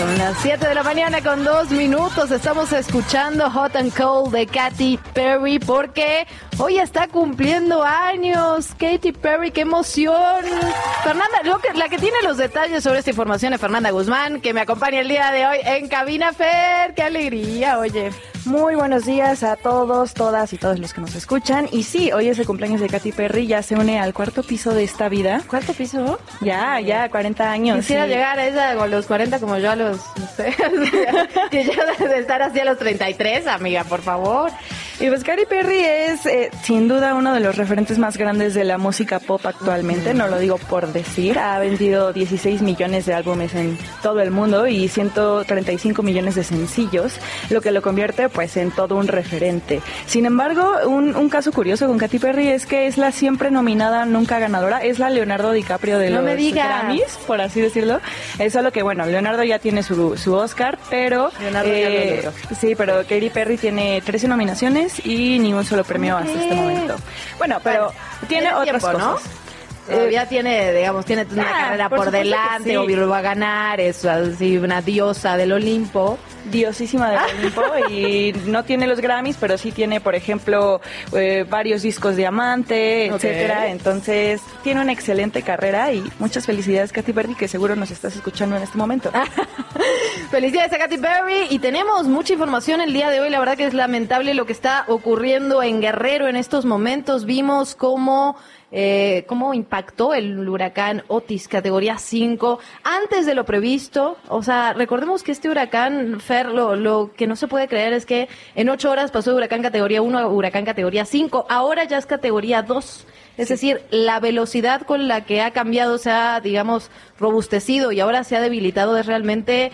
Son las 7 de la mañana con dos minutos. Estamos escuchando Hot and Cold de Katy Perry porque hoy está cumpliendo años. Katy Perry, qué emoción. Fernanda, lo que, la que tiene los detalles sobre esta información es Fernanda Guzmán, que me acompaña el día de hoy en Cabina Fer. Qué alegría, oye. Muy buenos días a todos, todas y todos los que nos escuchan. Y sí, hoy es el cumpleaños de Katy Perry, ya se une al cuarto piso de esta vida. ¿Cuánto piso? Ya, ya, 40 años. Quisiera sí. llegar a ella con los 40 como yo a los, no sé, que ya de estar así a los 33, amiga, por favor. Y pues Katy Perry es eh, sin duda uno de los referentes más grandes de la música pop actualmente, no lo digo por decir. Ha vendido 16 millones de álbumes en todo el mundo y 135 millones de sencillos, lo que lo convierte pues en todo un referente. Sin embargo, un, un caso curioso con Katy Perry es que es la siempre nominada, nunca ganadora, es la Leonardo DiCaprio de No los. Grammys, por así decirlo. Es solo que, bueno, Leonardo ya tiene su, su Oscar, pero... Leonardo ya lo logró. Sí, pero Katy Perry tiene 13 nominaciones y ni un solo premio hasta este momento. Bueno, pero tiene otras tiempo, ¿no? Todavía tiene, digamos, tiene una ah, carrera por delante, sí. obvio va a ganar, es así una diosa del Olimpo. Diosísima del Olimpo y no tiene los Grammys, pero sí tiene, por ejemplo, eh, varios discos diamante, Ok. etcétera. Entonces, tiene una excelente carrera y muchas felicidades, Katy Perry, que seguro nos estás escuchando en este momento. Felicidades a Katy Perry y tenemos mucha información el día de hoy. La verdad que es lamentable lo que está ocurriendo en Guerrero en estos momentos. Vimos cómo, eh, cómo impactó el huracán Otis categoría 5 antes de lo previsto. O sea, recordemos que este huracán, Fer, lo, lo que no se puede creer es que en ocho horas pasó de huracán categoría 1 a huracán categoría 5. Ahora ya es categoría 2. Es decir, la velocidad con la que ha cambiado se ha, digamos, robustecido y ahora se ha debilitado es realmente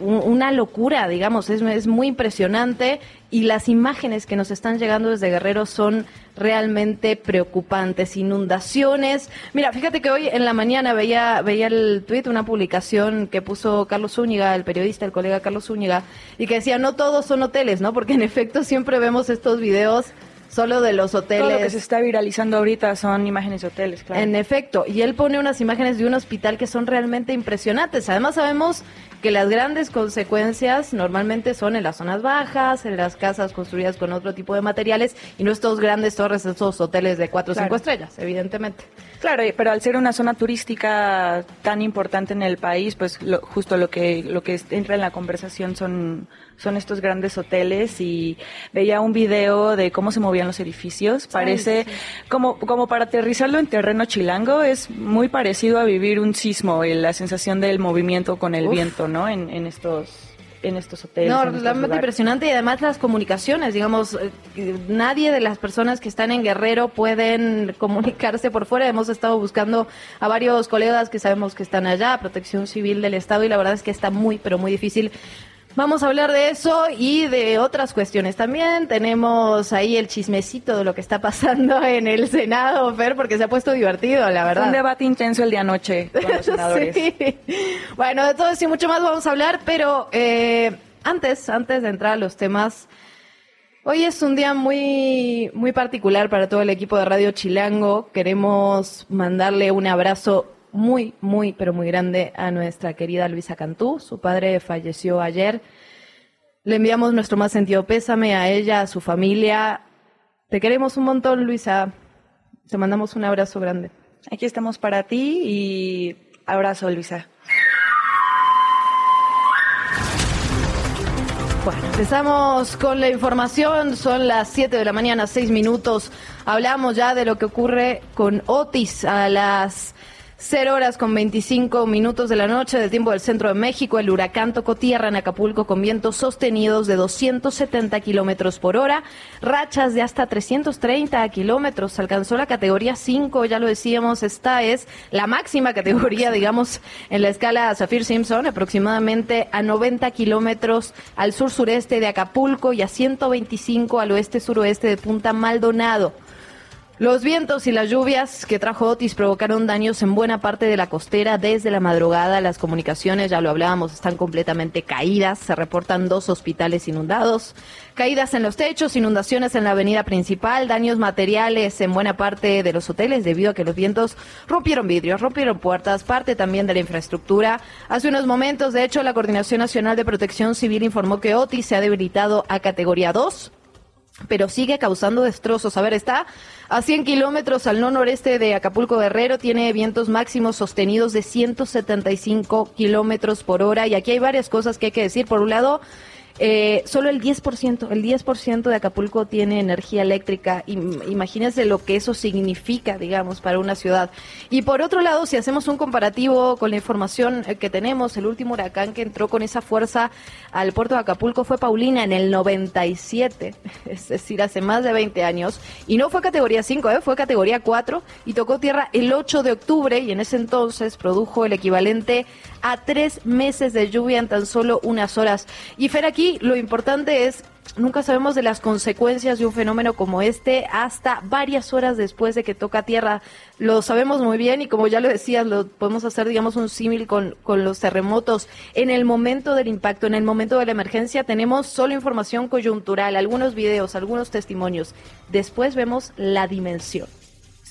una locura, digamos, es, es muy impresionante y las imágenes que nos están llegando desde Guerrero son realmente preocupantes, inundaciones. Mira, fíjate que hoy en la mañana veía veía el tweet, una publicación que puso Carlos Zúñiga, el periodista, el colega Carlos Zúñiga, y que decía, no todos son hoteles, ¿no? Porque en efecto siempre vemos estos videos solo de los hoteles. Todo lo que se está viralizando ahorita son imágenes de hoteles, claro. En efecto, y él pone unas imágenes de un hospital que son realmente impresionantes. Además sabemos que las grandes consecuencias normalmente son en las zonas bajas, en las casas construidas con otro tipo de materiales y no estos grandes torres, estos hoteles de cuatro o Claro. cinco estrellas, evidentemente. Claro, pero al ser una zona turística tan importante en el país, pues lo- justo lo que lo que entra en la conversación son son estos grandes hoteles y veía un video de cómo se movían los edificios. Parece como como para aterrizarlo en terreno chilango es muy parecido a vivir un sismo, y la sensación del movimiento con el Uf. viento, ¿no? En, en estos en estos hoteles. No, realmente impresionante y además las comunicaciones, digamos, eh, nadie de las personas que están en Guerrero pueden comunicarse por fuera. Hemos estado buscando a varios colegas que sabemos que están allá, Protección Civil del Estado y la verdad es que está muy, pero muy difícil. Vamos a hablar de eso y de otras cuestiones también. Tenemos ahí el chismecito de lo que está pasando en el Senado, Fer, porque se ha puesto divertido, la Fue verdad. un debate intenso el de anoche con los senadores. Sí. Bueno, de todo eso y mucho más vamos a hablar, pero eh, antes, antes de entrar a los temas, hoy es un día muy, muy particular para todo el equipo de Radio Chilango. Queremos mandarle un abrazo muy, muy, pero muy grande a nuestra querida Luisa Cantú. Su padre falleció ayer. Le enviamos nuestro más sentido pésame a ella, a su familia. Te queremos un montón, Luisa. Te mandamos un abrazo grande. Aquí estamos para ti y abrazo, Luisa. Bueno, empezamos con la información. Son las 7 de la mañana, 6 minutos. Hablamos ya de lo que ocurre con Otis a las 0 horas con 25 minutos de la noche del tiempo del centro de México, el huracán tocó tierra en Acapulco con vientos sostenidos de 270 kilómetros por hora, rachas de hasta 330 kilómetros. Alcanzó la categoría 5, ya lo decíamos, esta es la máxima categoría, digamos, en la escala Zafir Simpson, aproximadamente a 90 kilómetros al sur-sureste de Acapulco y a 125 al oeste-suroeste de Punta Maldonado. Los vientos y las lluvias que trajo Otis provocaron daños en buena parte de la costera desde la madrugada. Las comunicaciones, ya lo hablábamos, están completamente caídas. Se reportan dos hospitales inundados, caídas en los techos, inundaciones en la avenida principal, daños materiales en buena parte de los hoteles debido a que los vientos rompieron vidrios, rompieron puertas, parte también de la infraestructura. Hace unos momentos, de hecho, la Coordinación Nacional de Protección Civil informó que Otis se ha debilitado a categoría 2 pero sigue causando destrozos. A ver, está a 100 kilómetros al no noreste de Acapulco Guerrero, tiene vientos máximos sostenidos de 175 kilómetros por hora y aquí hay varias cosas que hay que decir. Por un lado, eh, solo el 10%, el 10% de Acapulco tiene energía eléctrica. Imagínense lo que eso significa, digamos, para una ciudad. Y por otro lado, si hacemos un comparativo con la información eh, que tenemos, el último huracán que entró con esa fuerza al puerto de Acapulco fue Paulina en el 97, es decir, hace más de 20 años. Y no fue categoría 5, ¿eh? fue categoría 4 y tocó tierra el 8 de octubre y en ese entonces produjo el equivalente a tres meses de lluvia en tan solo unas horas. Y Fer, aquí lo importante es nunca sabemos de las consecuencias de un fenómeno como este hasta varias horas después de que toca tierra. Lo sabemos muy bien y como ya lo decías, lo podemos hacer, digamos, un símil con, con los terremotos. En el momento del impacto, en el momento de la emergencia, tenemos solo información coyuntural, algunos videos, algunos testimonios. Después vemos la dimensión.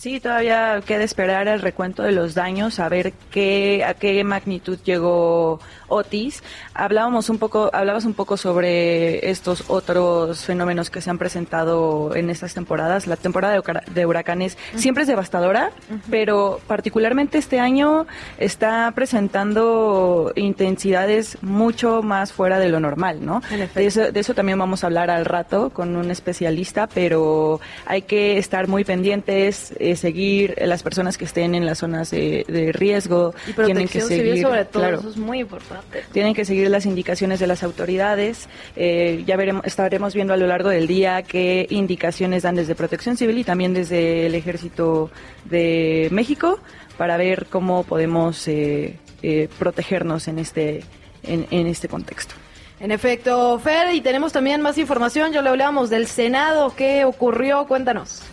Sí, todavía queda esperar el recuento de los daños, a ver qué, a qué magnitud llegó Otis. Hablábamos un poco, hablabas un poco sobre estos otros fenómenos que se han presentado en estas temporadas. La temporada de huracanes siempre es devastadora, pero particularmente este año está presentando intensidades mucho más fuera de lo normal, ¿no? De eso, de eso también vamos a hablar al rato con un especialista, pero hay que estar muy pendientes seguir las personas que estén en las zonas de, riesgo. Y tienen que seguir, sobre todo, eso es muy importante. Tienen que seguir las indicaciones de las autoridades. Eh, ya veremos, estaremos viendo a lo largo del día qué indicaciones dan desde Protección Civil y también desde el Ejército de México para ver cómo podemos eh, eh, protegernos en este, en, en este contexto. En efecto, Fer, y tenemos también más información, ya lo hablábamos del Senado, ¿qué ocurrió? Cuéntanos.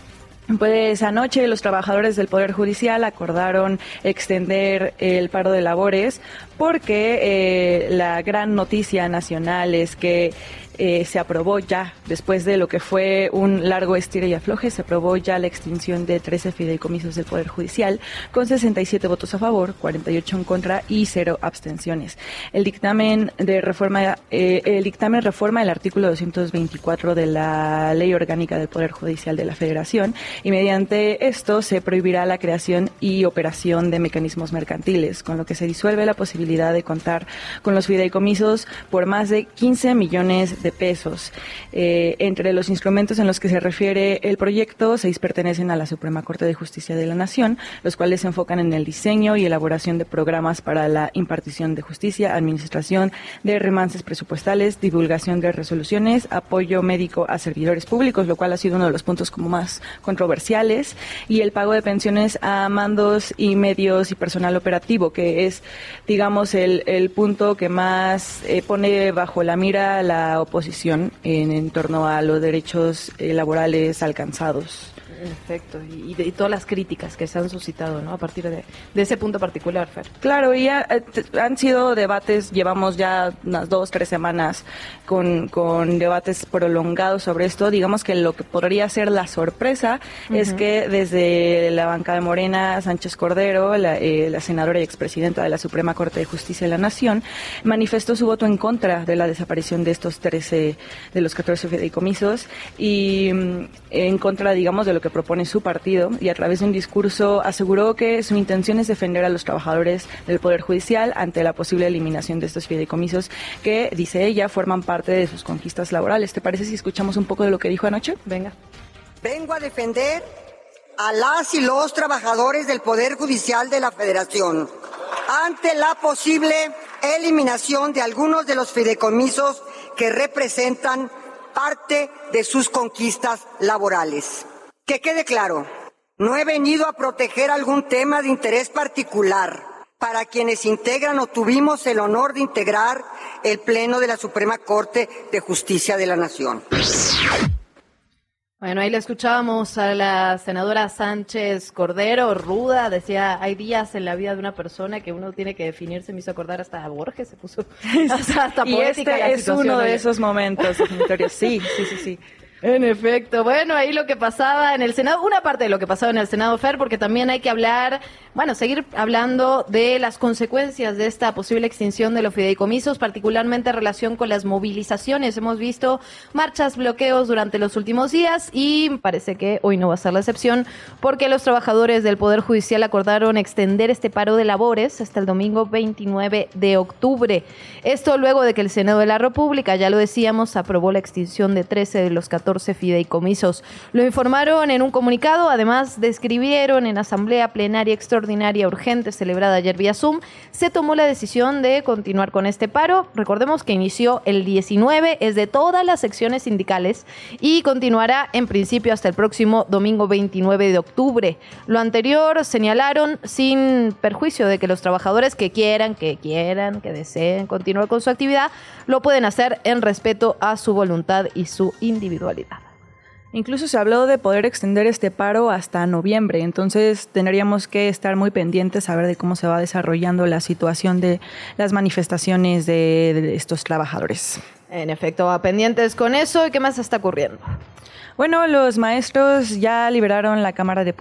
Pues anoche los trabajadores del Poder Judicial acordaron extender el paro de labores porque eh, la gran noticia nacional es que eh, se aprobó ya, después de lo que fue un largo estire y afloje, se aprobó ya la extinción de 13 fideicomisos del Poder Judicial, con 67 votos a favor, 48 en contra y cero abstenciones. El dictamen de reforma, eh, el dictamen reforma el artículo 224 de la Ley Orgánica del Poder Judicial de la Federación y mediante esto se prohibirá la creación y operación de mecanismos mercantiles, con lo que se disuelve la posibilidad de contar con los fideicomisos por más de 15 millones de pesos. Eh, entre los instrumentos en los que se refiere el proyecto, seis pertenecen a la Suprema Corte de Justicia de la Nación, los cuales se enfocan en el diseño y elaboración de programas para la impartición de justicia, administración de remanses presupuestales, divulgación de resoluciones, apoyo médico a servidores públicos, lo cual ha sido uno de los puntos como más controversiales, y el pago de pensiones a mandos y medios y personal operativo, que es, digamos, el, el punto que más eh, pone bajo la mira la oposición posición en, torno a los derechos eh, laborales alcanzados. Perfecto, y, y, todas las críticas que se han suscitado ¿no? a partir de, ese punto particular, Fer. Claro, y eh, han sido debates, llevamos ya unas dos, tres semanas con, con, debates prolongados sobre esto. Digamos que lo que podría ser la sorpresa es que desde la banca de Morena, Sánchez Cordero, la, eh, la senadora y expresidenta de la Suprema Corte de Justicia de la Nación, manifestó su voto en contra de la desaparición de estos 13, de los 14 fideicomisos y mm, en contra, digamos, de lo que propone su partido y a través de un discurso aseguró que su intención es defender a los trabajadores del Poder Judicial ante la posible eliminación de estos fideicomisos que, dice ella, forman parte de sus conquistas laborales. ¿Te parece si escuchamos un poco de lo que dijo anoche? Venga. Vengo a defender a las y los trabajadores del Poder Judicial de la Federación ante la posible eliminación de algunos de los fideicomisos que representan parte de sus conquistas laborales. Que quede claro, no he venido a proteger algún tema de interés particular para quienes integran o tuvimos el honor de integrar el Pleno de la Suprema Corte de Justicia de la Nación. Bueno, ahí le escuchábamos a la senadora Sánchez Cordero, ruda, decía, hay días en la vida de una persona que uno tiene que definirse, me hizo acordar hasta a Borges, se puso hasta, y este es uno de esos momentos, sí, sí, sí, sí. En efecto, bueno, ahí lo que pasaba en el Senado, una parte de lo que pasaba en el Senado, Fer, porque también hay que hablar, bueno, seguir hablando de las consecuencias de esta posible extinción de los fideicomisos, particularmente en relación con las movilizaciones. Hemos visto marchas, bloqueos durante los últimos días y parece que hoy no va a ser la excepción, porque los trabajadores del Poder Judicial acordaron extender este paro de labores hasta el domingo 29 de octubre. Esto luego de que el Senado de la República, ya lo decíamos, aprobó la extinción de 13 de los 14 fideicomisos. Lo informaron en un comunicado, además describieron en asamblea plenaria extraordinaria urgente celebrada ayer vía Zoom, se tomó la decisión de continuar con este paro. Recordemos que inició el 19, es de todas las secciones sindicales y continuará en principio hasta el próximo domingo 29 de octubre. Lo anterior señalaron sin perjuicio de que los trabajadores que quieran, que quieran, que deseen continuar con su actividad, lo pueden hacer en respeto a su voluntad y su individualidad. Incluso se habló de poder extender este paro hasta noviembre, entonces tendríamos que estar muy pendientes a ver de cómo se va desarrollando la situación de las manifestaciones de, de estos trabajadores. En efecto, pendientes con eso y qué más está ocurriendo. Bueno, los maestros ya liberaron la Cámara de,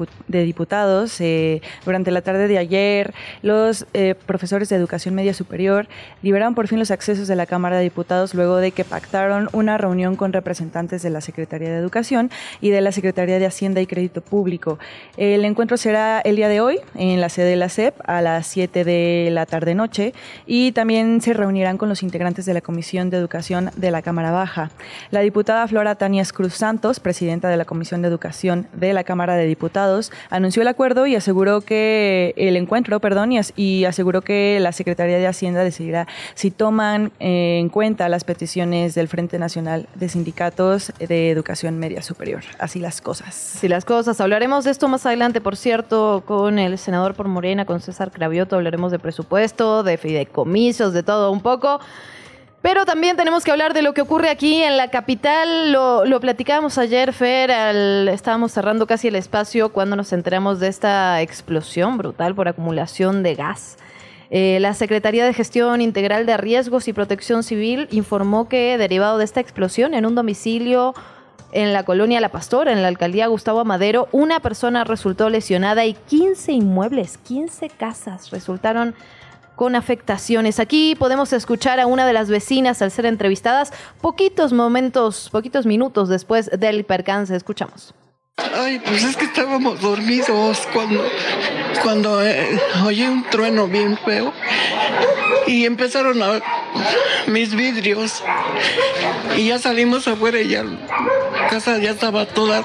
Diputados. Eh, durante la tarde de ayer, los eh, profesores de educación media superior liberaron por fin los accesos de la Cámara de Diputados luego de que pactaron una reunión con representantes de la Secretaría de Educación y de la Secretaría de Hacienda y Crédito Público. El encuentro será el día de hoy en la sede de la SEP a las 7 de la tarde-noche y también se reunirán con los integrantes de la Comisión de Educación de la Cámara Baja. La diputada Flora Tanias Cruz Santos presidenta de la Comisión de Educación de la Cámara de Diputados, anunció el acuerdo y aseguró que el encuentro, perdón, y, aseguró que la Secretaría de Hacienda decidirá si toman eh, en cuenta las peticiones del Frente Nacional de Sindicatos de Educación Media Superior. Así las cosas. Así las cosas. Hablaremos de esto más adelante, por cierto, con el senador por Morena, con César Cravioto. Hablaremos de presupuesto, de fideicomisos, de todo un poco. Pero también tenemos que hablar de lo que ocurre aquí en la capital. Lo, lo platicábamos ayer, Fer, estábamos cerrando casi el espacio cuando nos enteramos de esta explosión brutal por acumulación de gas. Eh, la Secretaría de Gestión Integral de Riesgos y Protección Civil informó que, derivado de esta explosión en un domicilio en la colonia La Pastora, en la alcaldía Gustavo Amadero, una persona resultó lesionada y 15 inmuebles, 15 casas resultaron con afectaciones. Aquí podemos escuchar a una de las vecinas al ser entrevistadas poquitos momentos, poquitos minutos después del percance. Escuchamos. Ay, pues es que estábamos dormidos cuando, cuando eh, oí un trueno bien feo y empezaron a mis vidrios y ya salimos afuera y ya la casa ya estaba toda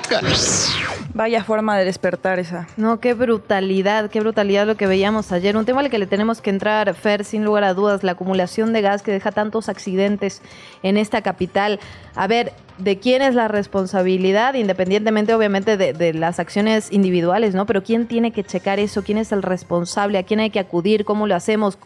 Vaya forma de despertar esa. No, qué brutalidad, qué brutalidad lo que veíamos ayer. Un tema al que le tenemos que entrar, Fer, sin lugar a dudas, la acumulación de gas que deja tantos accidentes en esta capital. A ver, de quién es la responsabilidad, independientemente obviamente de, las acciones individuales, ¿no? Pero quién tiene que checar eso, quién es el responsable, a quién hay que acudir, cómo lo hacemos,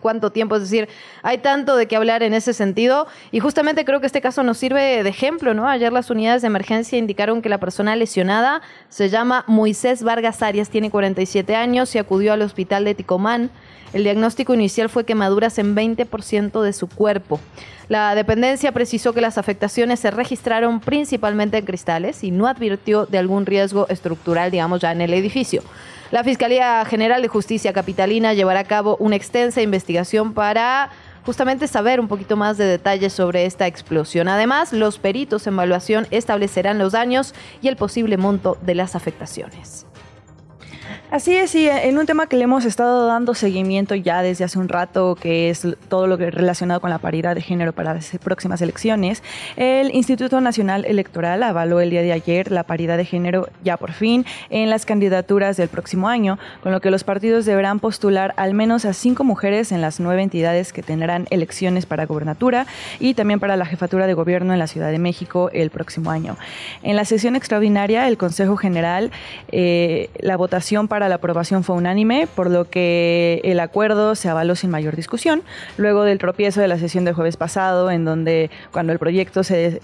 cuánto tiempo, es decir, hay tanto de qué hablar en ese sentido y justamente creo que este caso nos sirve de ejemplo, ¿no? Ayer las unidades de emergencia indicaron que la persona lesionada se llama Moisés Vargas Arias, tiene 47 años y acudió al hospital de Ticomán. El diagnóstico inicial fue quemaduras en 20% de su cuerpo. La dependencia precisó que las afectaciones se registraron principalmente en cristales y no advirtió de algún riesgo estructural, digamos, ya en el edificio. La Fiscalía General de Justicia Capitalina llevará a cabo una extensa investigación para justamente saber un poquito más de detalles sobre esta explosión. Además, los peritos en evaluación establecerán los daños y el posible monto de las afectaciones. Así es, y en un tema que le hemos estado dando seguimiento ya desde hace un rato, que es todo lo relacionado con la paridad de género para las próximas elecciones, el Instituto Nacional Electoral avaló el día de ayer la paridad de género ya por fin en las candidaturas del próximo año, con lo que los partidos deberán postular al menos a cinco mujeres en las nueve entidades que tendrán elecciones para gobernatura y también para la jefatura de gobierno en la Ciudad de México el próximo año. En la sesión extraordinaria, el Consejo General, eh, la votación para la aprobación fue unánime, por lo que el acuerdo se avaló sin mayor discusión. Luego del tropiezo de la sesión del jueves pasado, en donde cuando el proyecto se,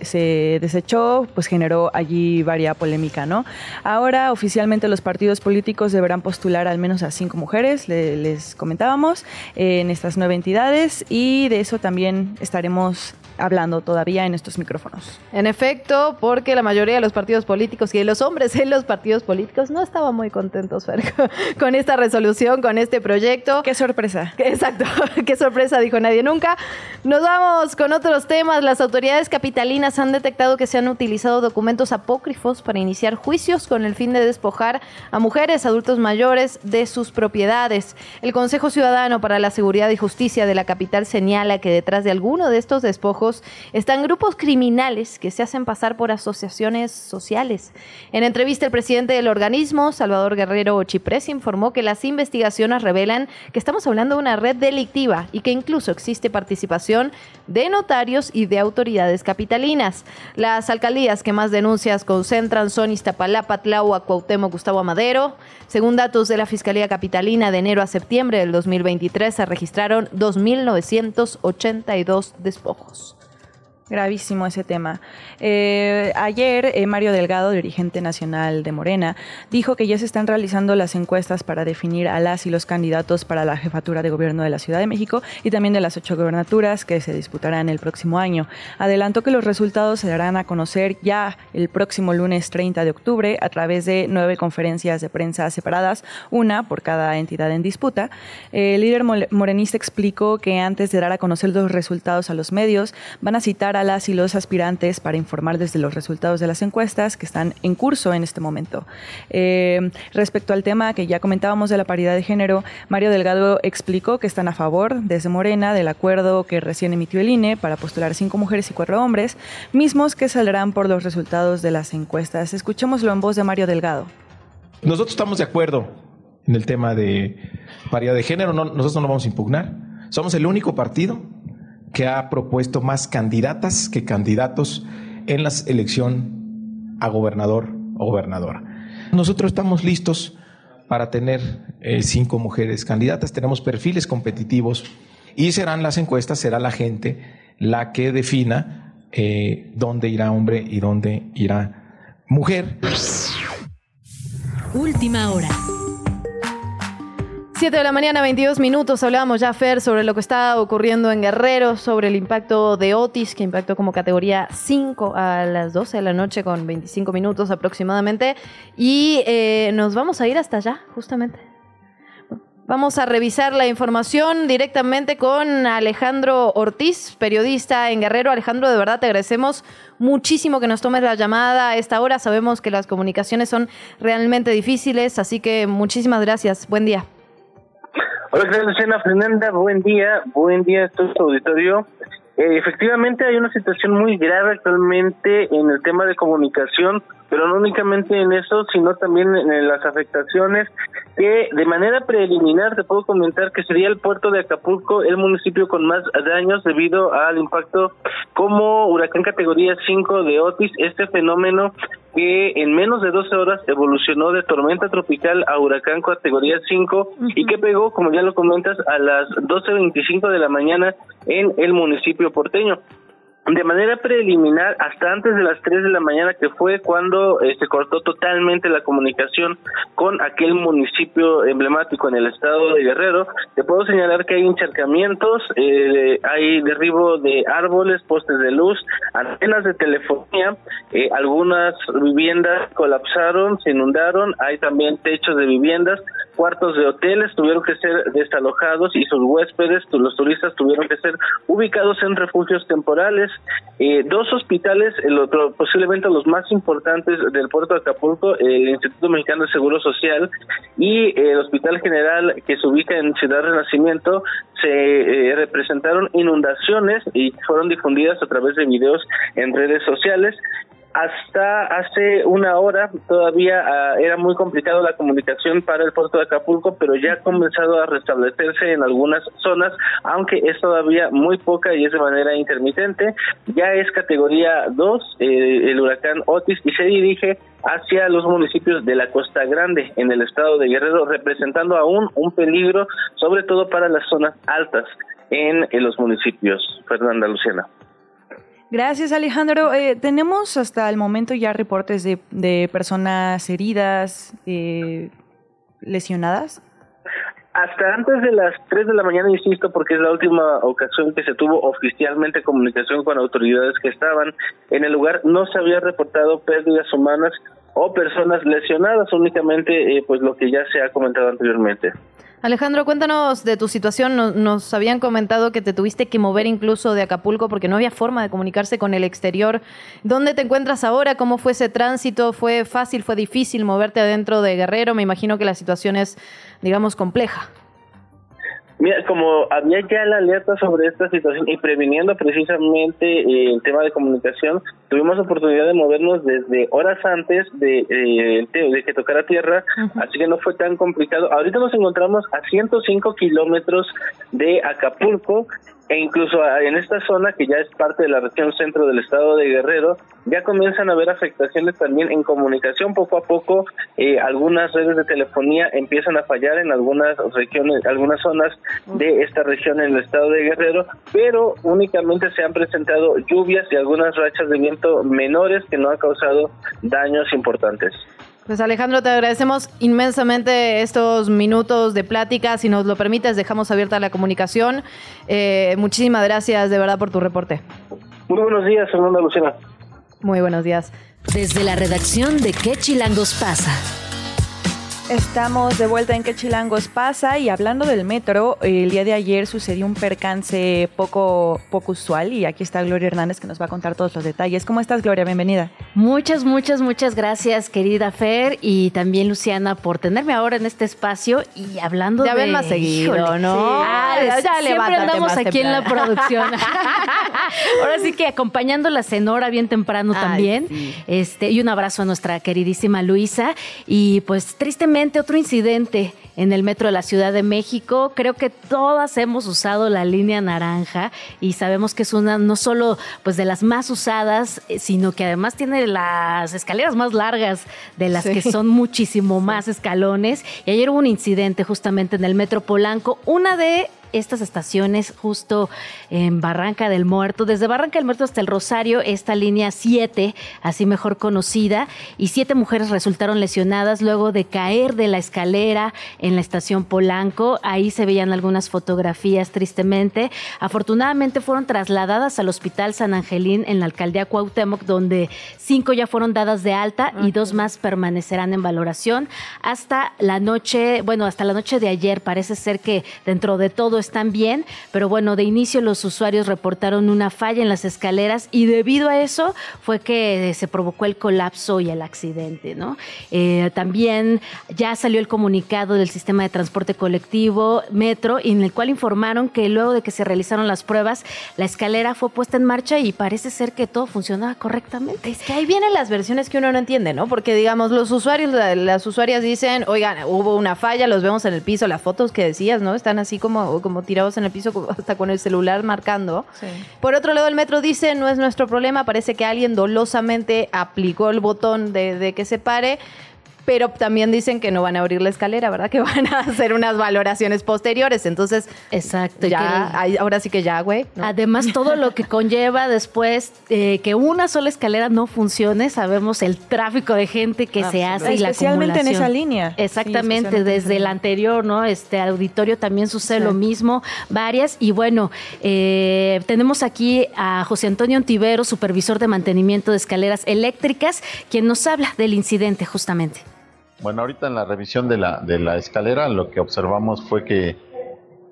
desechó, pues generó allí varia polémica, ¿no? Ahora oficialmente los partidos políticos deberán postular al menos a cinco mujeres, les comentábamos, en estas nueve entidades y de eso también estaremos hablando todavía en estos micrófonos. En efecto, porque la mayoría de los partidos políticos y de los hombres en los partidos políticos no estaban muy contentos con esta resolución, con este proyecto. Qué sorpresa. Exacto, qué sorpresa, dijo nadie nunca. Nos vamos con otros temas. Las autoridades capitalinas han detectado que se han utilizado documentos apócrifos para iniciar juicios con el fin de despojar a mujeres, adultos mayores de sus propiedades. El Consejo Ciudadano para la Seguridad y Justicia de la capital señala que detrás de alguno de estos despojos están grupos criminales que se hacen pasar por asociaciones sociales. En entrevista, el presidente del organismo, Salvador Guerrero Chiprés, informó que las investigaciones revelan que estamos hablando de una red delictiva y que incluso existe participación de notarios y de autoridades capitalinas. Las alcaldías que más denuncias concentran son Iztapalapa, Tláhuac, Cuauhtémoc, Gustavo Amadero. Según datos de la Fiscalía Capitalina, de enero a septiembre del 2023 se registraron 2.982 despojos. Gravísimo ese tema. Eh, ayer, eh, Mario Delgado, dirigente nacional de Morena, dijo que ya se están realizando las encuestas para definir a las y los candidatos para la jefatura de gobierno de la Ciudad de México y también de las ocho gobernaturas que se disputarán el próximo año. Adelantó que los resultados se darán a conocer ya el próximo lunes 30 de octubre a través de nueve conferencias de prensa separadas, una por cada entidad en disputa. El líder morenista explicó que antes de dar a conocer los resultados a los medios, van a citar las y los aspirantes para informar desde los resultados de las encuestas que están en curso en este momento. Eh, respecto al tema que ya comentábamos de la paridad de género, Mario Delgado explicó que están a favor desde Morena del acuerdo que recién emitió el INE para postular cinco mujeres y cuatro hombres, mismos que saldrán por los resultados de las encuestas. Escuchémoslo en voz de Mario Delgado. Nosotros estamos de acuerdo en el tema de paridad de género, nosotros no lo vamos a impugnar. Somos el único partido que ha propuesto más candidatas que candidatos en la elección a gobernador o gobernadora. Nosotros estamos listos para tener eh, cinco mujeres candidatas, tenemos perfiles competitivos y serán las encuestas, será la gente la que defina eh, dónde irá hombre y dónde irá mujer. Última hora. 7 de la mañana, 22 minutos. Hablábamos ya, Fer, sobre lo que está ocurriendo en Guerrero, sobre el impacto de Otis, que impactó como categoría 5 a las 12 de la noche con 25 minutos aproximadamente. Y eh, nos vamos a ir hasta allá, justamente. Vamos a revisar la información directamente con Alejandro Ortiz, periodista en Guerrero. Alejandro, de verdad te agradecemos muchísimo que nos tomes la llamada a esta hora. Sabemos que las comunicaciones son realmente difíciles, así que muchísimas gracias. Buen día. Hola, gracias, Fernanda. Buen día, buen día a todo su auditorio. Eh, efectivamente, hay una situación muy grave actualmente en el tema de comunicación, pero no únicamente en eso, sino también en las afectaciones que de manera preliminar te puedo comentar que sería el puerto de Acapulco el municipio con más daños debido al impacto como huracán categoría 5 de Otis, este fenómeno que en menos de 12 horas evolucionó de tormenta tropical a huracán categoría 5 y que pegó, como ya lo comentas, a las 12.25 de la mañana en el municipio porteño de manera preliminar hasta antes de las 3 de la mañana que fue cuando eh, se cortó totalmente la comunicación con aquel municipio emblemático en el estado de Guerrero te puedo señalar que hay encharcamientos eh, hay derribo de árboles postes de luz antenas de telefonía eh, algunas viviendas colapsaron se inundaron hay también techos de viviendas cuartos de hoteles tuvieron que ser desalojados y sus huéspedes, los turistas tuvieron que ser ubicados en refugios temporales. Eh, dos hospitales, el otro, posiblemente los más importantes del puerto de Acapulco, el Instituto Mexicano de Seguro Social y el Hospital General que se ubica en Ciudad Renacimiento, se eh, representaron inundaciones y fueron difundidas a través de videos en redes sociales hasta hace una hora todavía ah, era muy complicado la comunicación para el puerto de Acapulco, pero ya ha comenzado a restablecerse en algunas zonas, aunque es todavía muy poca y es de manera intermitente. Ya es categoría 2 eh, el huracán Otis y se dirige hacia los municipios de la Costa Grande en el estado de Guerrero, representando aún un peligro, sobre todo para las zonas altas en, en los municipios. Fernanda Luciana. Gracias, Alejandro. Eh, tenemos hasta el momento ya reportes de, personas heridas, eh, lesionadas. Hasta antes de las 3 de la mañana, insisto, porque es la última ocasión que se tuvo oficialmente comunicación con autoridades que estaban en el lugar, no se había reportado pérdidas humanas o personas lesionadas, únicamente eh, pues lo que ya se ha comentado anteriormente. Alejandro, cuéntanos de tu situación. Nos, habían comentado que te tuviste que mover incluso de Acapulco porque no había forma de comunicarse con el exterior. ¿Dónde te encuentras ahora? ¿Cómo fue ese tránsito? ¿Fue fácil? ¿Fue difícil moverte adentro de Guerrero? Me imagino que la situación es, digamos, compleja. Mira, como había ya la alerta sobre esta situación y previniendo precisamente eh, el tema de comunicación, tuvimos oportunidad de movernos desde horas antes de, eh, de que tocara tierra, así que no fue tan complicado. Ahorita nos encontramos a 105 kilómetros de Acapulco e incluso en esta zona que ya es parte de la región centro del estado de Guerrero ya comienzan a haber afectaciones también en comunicación. Poco a poco eh, algunas redes de telefonía empiezan a fallar en algunas regiones algunas zonas de esta región en el estado de Guerrero pero únicamente se han presentado lluvias y algunas rachas de viento menores que no han causado daños importantes pues Alejandro, te agradecemos inmensamente estos minutos de plática. Si nos lo permites, dejamos abierta la comunicación. Eh, muchísimas gracias de verdad por tu reporte. Muy buenos días, Fernanda Lucena. Muy buenos días. Desde la redacción de ¿Qué Chilangos pasa? Estamos de vuelta en ¿Qué Chilangos pasa? Y hablando del metro, el día de ayer sucedió un percance poco, poco usual y aquí está Gloria Hernández que nos va a contar todos los detalles. ¿Cómo estás, Gloria? Bienvenida. Muchas, muchas, muchas gracias, querida Fer y también Luciana por tenerme ahora en este espacio y hablando ya de... ven más seguido, ¿no? Ah, siempre andamos aquí en la producción. ahora sí que acompañando la cenora bien temprano también. Este, y un abrazo a nuestra queridísima Luisa. Y pues tristemente otro incidente en el metro de la Ciudad de México. Creo que todas hemos usado la línea naranja y sabemos que es una no solo pues de las más usadas, eh, sino que además tiene las escaleras más largas de las que son muchísimo más escalones. Y ayer hubo un incidente justamente en el metro Polanco, una de estas estaciones justo en Barranca del Muerto, desde Barranca del Muerto hasta el Rosario, esta línea 7, así mejor conocida, y siete mujeres resultaron lesionadas luego de caer de la escalera en la estación Polanco. Ahí se veían algunas fotografías tristemente. Afortunadamente fueron trasladadas al Hospital San Angelín en la alcaldía Cuauhtémoc, donde cinco ya fueron dadas de alta y dos más permanecerán en valoración hasta la noche, bueno, hasta la noche de ayer. Parece ser que dentro de todo están bien, pero bueno, de inicio los usuarios reportaron una falla en las escaleras y debido a eso fue que se provocó el colapso y el accidente, ¿no? Eh, también ya salió el comunicado del sistema de transporte colectivo Metro, en el cual informaron que luego de que se realizaron las pruebas, la escalera fue puesta en marcha y parece ser que todo funcionaba correctamente. Es que ahí vienen las versiones que uno no entiende, ¿no? Porque digamos, los usuarios, las usuarias dicen, oigan, hubo una falla, los vemos en el piso, las fotos que decías, ¿no? Están así como como tirados en el piso hasta con el celular marcando. Por otro lado, el metro dice, no es nuestro problema, parece que alguien dolosamente aplicó el botón de, de que se pare pero también dicen que no van a abrir la escalera, ¿verdad? Que van a hacer unas valoraciones posteriores. Entonces, exacto. Ya, ahora sí que ya, güey. Además, todo lo que conlleva después eh, que una sola escalera no funcione, sabemos el tráfico de gente que se hace y la Especialmente en esa línea. Exactamente, desde el anterior, ¿no? Este auditorio también sucede lo mismo, varias. Y bueno, eh, tenemos aquí a José Antonio Ontivero, supervisor de mantenimiento de escaleras eléctricas, quien nos habla del incidente justamente. Bueno, ahorita en la revisión de la, de la escalera lo que observamos fue que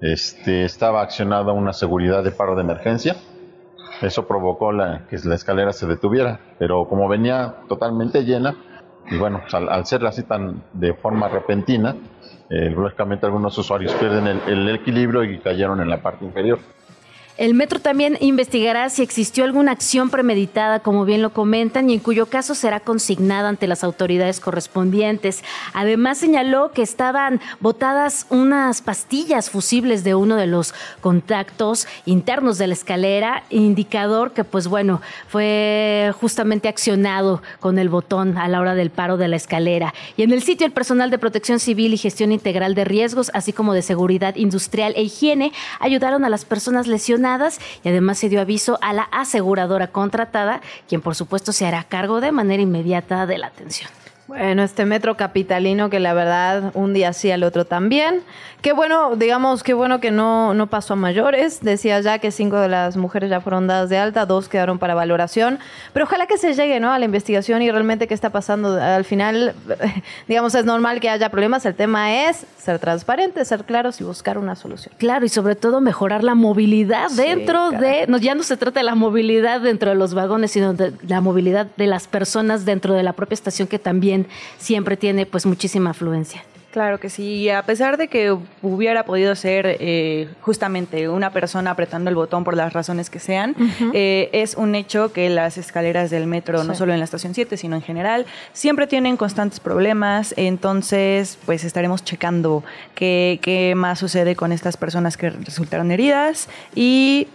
este, estaba accionada una seguridad de paro de emergencia Eso provocó la, que la escalera se detuviera, pero como venía totalmente llena, y bueno, pues, al, ser así tan de forma repentina, eh, lógicamente algunos usuarios pierden el equilibrio y cayeron en la parte inferior. El metro también investigará si existió alguna acción premeditada, como bien lo comentan, y en cuyo caso será consignada ante las autoridades correspondientes. Además, señaló que estaban botadas unas pastillas fusibles de uno de los contactos internos de la escalera, indicador que, pues bueno, fue justamente accionado con el botón a la hora del paro de la escalera. Y en el sitio, el personal de protección civil y gestión integral de riesgos, así como de seguridad industrial e higiene, ayudaron a las personas lesionadas y además se dio aviso a la aseguradora contratada, quien por supuesto se hará cargo de manera inmediata de la atención. Bueno, este metro capitalino que la verdad un día sí, al otro también. Qué bueno, digamos, qué bueno que no, no pasó a mayores. Decía ya que cinco de las mujeres ya fueron dadas de alta, dos quedaron para valoración. Pero ojalá que se llegue ¿no? a la investigación y realmente qué está pasando. Al final, digamos, es normal que haya problemas. El tema es ser transparente, ser claros y buscar una solución. Claro, y sobre todo mejorar la movilidad dentro de. No, ya no se trata de la movilidad dentro de los vagones, sino de la movilidad de las personas dentro de la propia estación que también siempre tiene pues muchísima afluencia. Claro que sí, a pesar de que hubiera podido ser eh, justamente una persona apretando el botón por las razones que sean, eh, es un hecho que las escaleras del metro, no solo en la estación 7, sino en general, siempre tienen constantes problemas, entonces pues estaremos checando qué, qué más sucede con estas personas que resultaron heridas y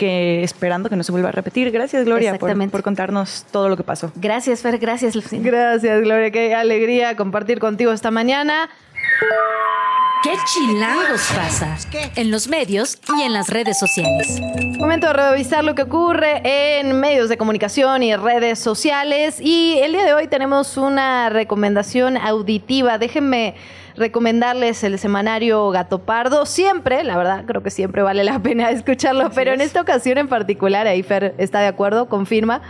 que esperando que no se vuelva a repetir. Gracias, Gloria, por, por, contarnos todo lo que pasó. Gracias, Fer, gracias, Lucina. Gracias, Gloria, qué alegría compartir contigo esta mañana. ¿Qué chilangos pasa? En los medios y en las redes sociales. Momento de revisar lo que ocurre en medios de comunicación y redes sociales. Y el día de hoy tenemos una recomendación auditiva. Déjenme recomendarles el semanario Gato Pardo. Siempre, la verdad, creo que siempre vale la pena escucharlo, pero en esta ocasión en particular, ahí Fer está de acuerdo, confirma.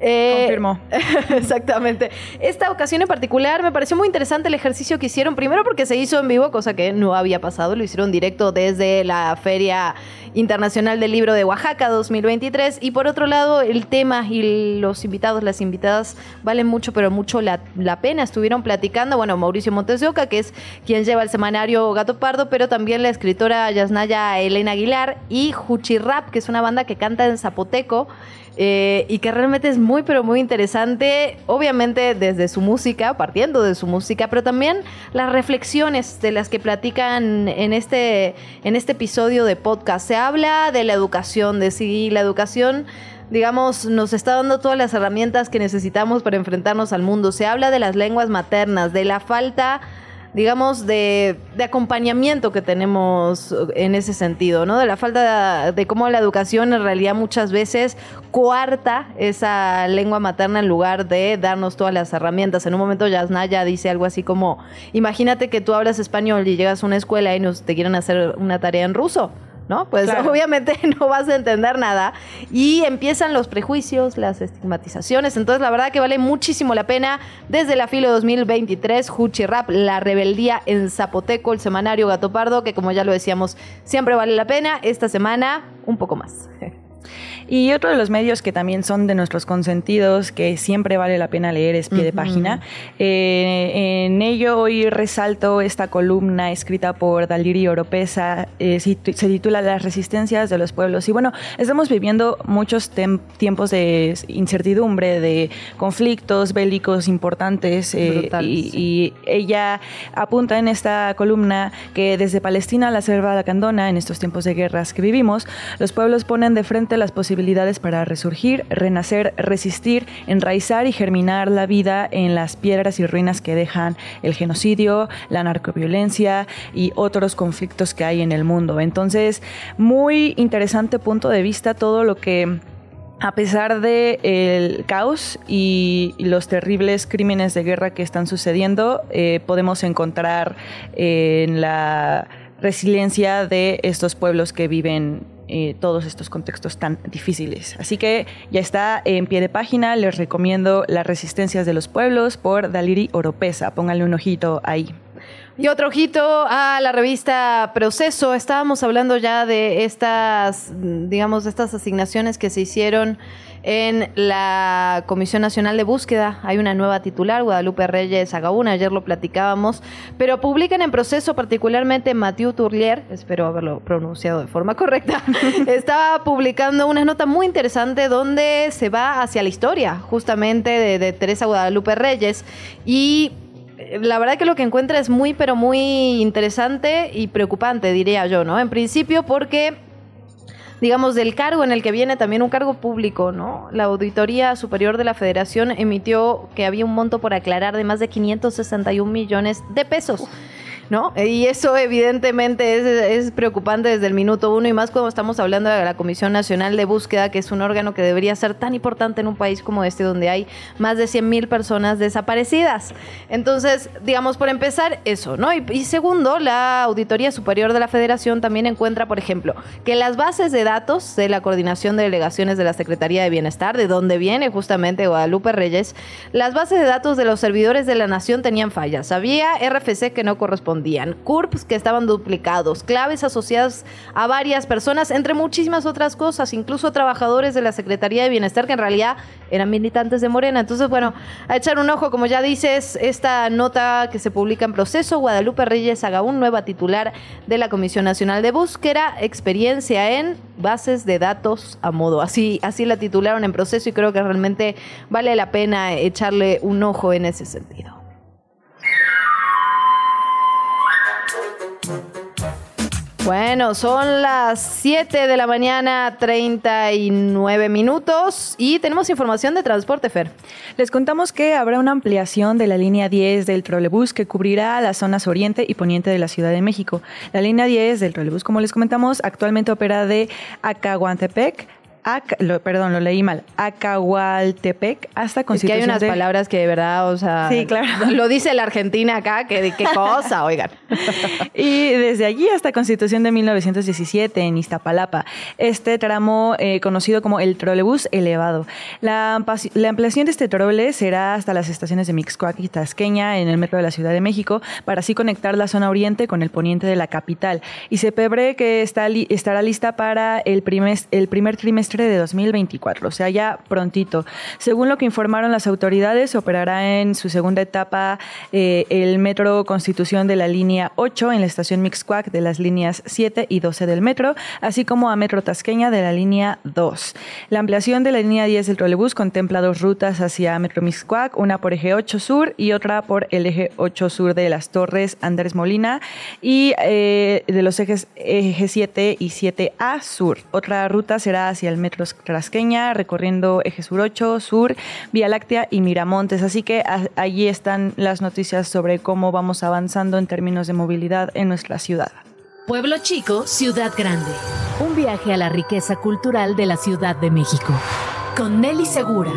Eh, Confirmo. exactamente. Esta ocasión en particular me pareció muy interesante el ejercicio que hicieron, primero porque se hizo en vivo, cosa que no había pasado, lo hicieron directo desde la Feria Internacional del Libro de Oaxaca 2023, y por otro lado el tema y los invitados, las invitadas valen mucho, pero mucho la, pena. Estuvieron platicando, bueno, Mauricio Montes de Oca, que es quien lleva el semanario Gato Pardo, pero también la escritora Yasnaya Elena Aguilar y Juchi Rap, que es una banda que canta en zapoteco eh, y que realmente es muy, pero muy interesante, obviamente desde su música, partiendo de su música, pero también las reflexiones de las que platican en este, en este episodio de podcast. Se habla de la educación, de si la educación digamos, nos está dando todas las herramientas que necesitamos para enfrentarnos al mundo. Se habla de las lenguas maternas, de la falta digamos, de, acompañamiento que tenemos en ese sentido, ¿no? De la falta de, cómo la educación en realidad muchas veces coarta esa lengua materna en lugar de darnos todas las herramientas. En un momento Yasnaya dice algo así como, imagínate que tú hablas español y llegas a una escuela y nos te quieren hacer una tarea en ruso. ¿No? Pues obviamente no vas a entender nada y empiezan los prejuicios, las estigmatizaciones. Entonces, la verdad que vale muchísimo la pena desde la filo 2023, Juchi Rap, La Rebeldía en Zapoteco, el semanario Gato Pardo, que como ya lo decíamos, siempre vale la pena. Esta semana, un poco más. Y otro de los medios que también son de nuestros consentidos, que siempre vale la pena leer, es pie de página. Eh, en ello hoy resalto esta columna escrita por Daliri Oropesa, eh, se, titula Las resistencias de los pueblos. Y bueno, estamos viviendo muchos tiempos de incertidumbre, de conflictos bélicos importantes. Eh, y, y, ella apunta en esta columna que desde Palestina a la selva de Candona, en estos tiempos de guerras que vivimos, los pueblos ponen de frente las posibilidades para resurgir, renacer, resistir, enraizar y germinar la vida en las piedras y ruinas que dejan el genocidio, la narcoviolencia y otros conflictos que hay en el mundo. Entonces, muy interesante punto de vista todo lo que a pesar del el caos y los terribles crímenes de guerra que están sucediendo, eh, podemos encontrar en la resiliencia de estos pueblos que viven eh, todos estos contextos tan difíciles. Así que ya está en pie de página, les recomiendo Las resistencias de los pueblos por Daliri Oropesa. Pónganle un ojito ahí. Y otro ojito a la revista Proceso. Estábamos hablando ya de estas, digamos, de estas asignaciones que se hicieron en la Comisión Nacional de Búsqueda. Hay una nueva titular, Guadalupe Reyes Agaúna, ayer lo platicábamos, pero publican en proceso particularmente Mathieu Tourlier, espero haberlo pronunciado de forma correcta, estaba publicando una nota muy interesante donde se va hacia la historia justamente de, de Teresa Guadalupe Reyes y eh, la verdad que lo que encuentra es muy, pero muy interesante y preocupante, diría yo, ¿no? En principio porque digamos, del cargo en el que viene también un cargo público, ¿no? La Auditoría Superior de la Federación emitió que había un monto por aclarar de más de 561 millones de pesos. ¿No? Y eso evidentemente es, preocupante desde el minuto uno y más cuando estamos hablando de la Comisión Nacional de Búsqueda, que es un órgano que debería ser tan importante en un país como este, donde hay más de 100 mil personas desaparecidas. Entonces, digamos, por empezar, eso, ¿no? Y, y segundo, la Auditoría Superior de la Federación también encuentra, por ejemplo, que las bases de datos de la Coordinación de Delegaciones de la Secretaría de Bienestar, de donde viene justamente Guadalupe Reyes, las bases de datos de los servidores de la Nación tenían fallas. Había RFC que no correspondía CURPS que estaban duplicados, claves asociadas a varias personas, entre muchísimas otras cosas, incluso trabajadores de la Secretaría de Bienestar que en realidad eran militantes de Morena. Entonces, bueno, a echar un ojo, como ya dices, esta nota que se publica en proceso, Guadalupe Reyes un nueva titular de la Comisión Nacional de Búsqueda, experiencia en bases de datos a modo. Así, así la titularon en proceso y creo que realmente vale la pena echarle un ojo en ese sentido. Bueno, son las 7 de la mañana, 39 minutos y tenemos información de transporte, Fer. Les contamos que habrá una ampliación de la línea 10 del trolebús que cubrirá las zonas oriente y poniente de la Ciudad de México. La línea 10 del trolebús, como les comentamos, actualmente opera de Acahuantepec lo, perdón, lo leí mal, Acahualtepec hasta Constitución. Es que hay unas palabras que de verdad, o sea, sí, claro. lo dice la Argentina acá, que qué cosa, oigan. y desde allí hasta Constitución de 1917 en Iztapalapa, este tramo eh, conocido como el trolebús elevado. La, ampliación de este trole será hasta las estaciones de Mixcoac y Tasqueña en el metro de la Ciudad de México para así conectar la zona oriente con el poniente de la capital. Y se prevé que está estará lista para el primer, el primer trimestre de 2024, o sea, ya prontito. Según lo que informaron las autoridades, operará en su segunda etapa eh, el Metro Constitución de la línea 8 en la estación Mixcuac de las líneas 7 y 12 del metro, así como a Metro Tasqueña de la línea 2. La ampliación de la línea 10 del trolebús contempla dos rutas hacia Metro Mixcuac, una por eje 8 sur y otra por el eje 8 sur de las Torres Andrés Molina y eh, de los ejes eje 7 y 7A sur. Otra ruta será hacia el Metro Trasqueña, recorriendo Eje Sur 8, Sur, Vía Láctea y Miramontes. Así que allí están las noticias sobre cómo vamos avanzando en términos de movilidad en nuestra ciudad. Pueblo Chico, Ciudad Grande. Un viaje a la riqueza cultural de la Ciudad de México. Con Nelly Segura.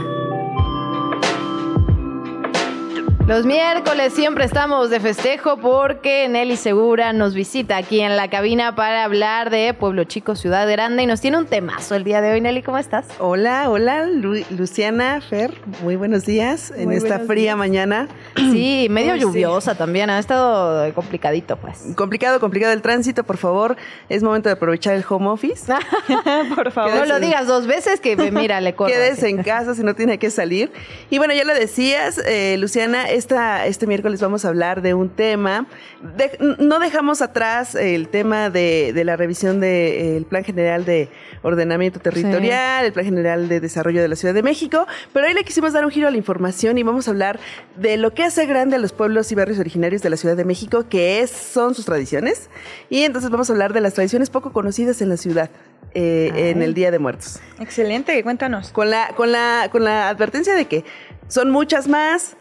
Los miércoles siempre estamos de festejo porque Nelly Segura nos visita aquí en la cabina para hablar de Pueblo Chico, Ciudad Grande y nos tiene un temazo el día de hoy. Nelly, ¿cómo estás? Hola, hola, Luciana, Fer, muy buenos días en esta fría mañana. Sí, medio lluviosa también, ha estado complicadito pues. Complicado, complicado el tránsito, por favor, es momento de aprovechar el home office. por favor. No lo digas dos veces que mira, le corro. Quedes en casa si no tiene que salir. Y bueno, ya lo decías, eh, Luciana, esta, este miércoles vamos a hablar de un tema. no dejamos atrás el tema de, la revisión del Plan General de Ordenamiento Territorial, el Plan General de Desarrollo de la Ciudad de México, pero hoy le quisimos dar un giro a la información y vamos a hablar de lo que hace grande a los pueblos y barrios originarios de la Ciudad de México, que es, son sus tradiciones. Y entonces vamos a hablar de las tradiciones poco conocidas en la ciudad. Eh, en el Día de Muertos. Excelente, cuéntanos. Con la, con la, con la advertencia de que son muchas más,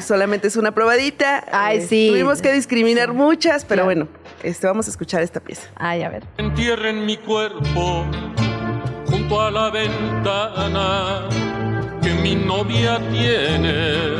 solamente es una probadita. Ay, eh, sí. Tuvimos que discriminar muchas, pero bueno, este, vamos a escuchar esta pieza. Ay, a ver. Entierren mi cuerpo junto a la ventana que mi novia tiene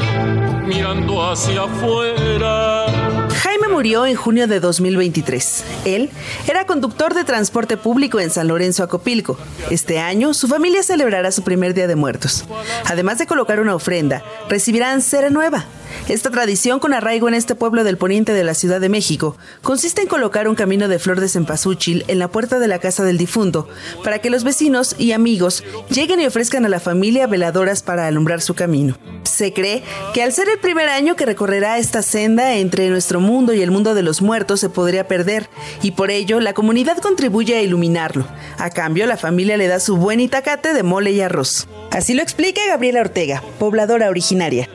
mirando hacia afuera. Jaime murió en junio de 2023. Él era conductor de transporte público en San Lorenzo, Acopilco. Este año, su familia celebrará su primer Día de Muertos. Además de colocar una ofrenda, recibirán cera nueva. Esta tradición con arraigo en este pueblo del poniente de la Ciudad de México consiste en colocar un camino de flor de cempasúchil en la puerta de la casa del difunto para que los vecinos y amigos lleguen y ofrezcan a la familia veladoras para alumbrar su camino. Se cree que al ser el primer año que recorrerá esta senda entre nuestro mundo y el mundo de los muertos se podría perder y por ello la comunidad contribuye a iluminarlo. A cambio, la familia le da su buen itacate de mole y arroz. Así lo explica Gabriela Ortega, pobladora originaria.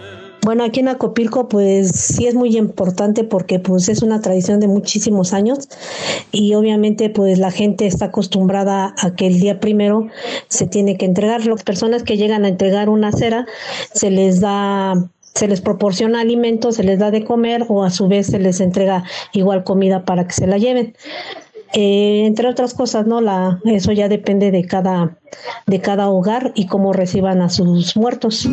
Bueno, aquí en Acopilco pues sí es muy importante porque pues es una tradición de muchísimos años y obviamente pues la gente está acostumbrada a que el día primero se tiene que entregar. Las personas que llegan a entregar una cera se les da se les proporciona alimento, se les da de comer o a su vez se les entrega igual comida para que se la lleven. Eh, entre otras cosas, ¿no? La, eso ya depende de cada, de cada hogar y cómo reciban a sus muertos.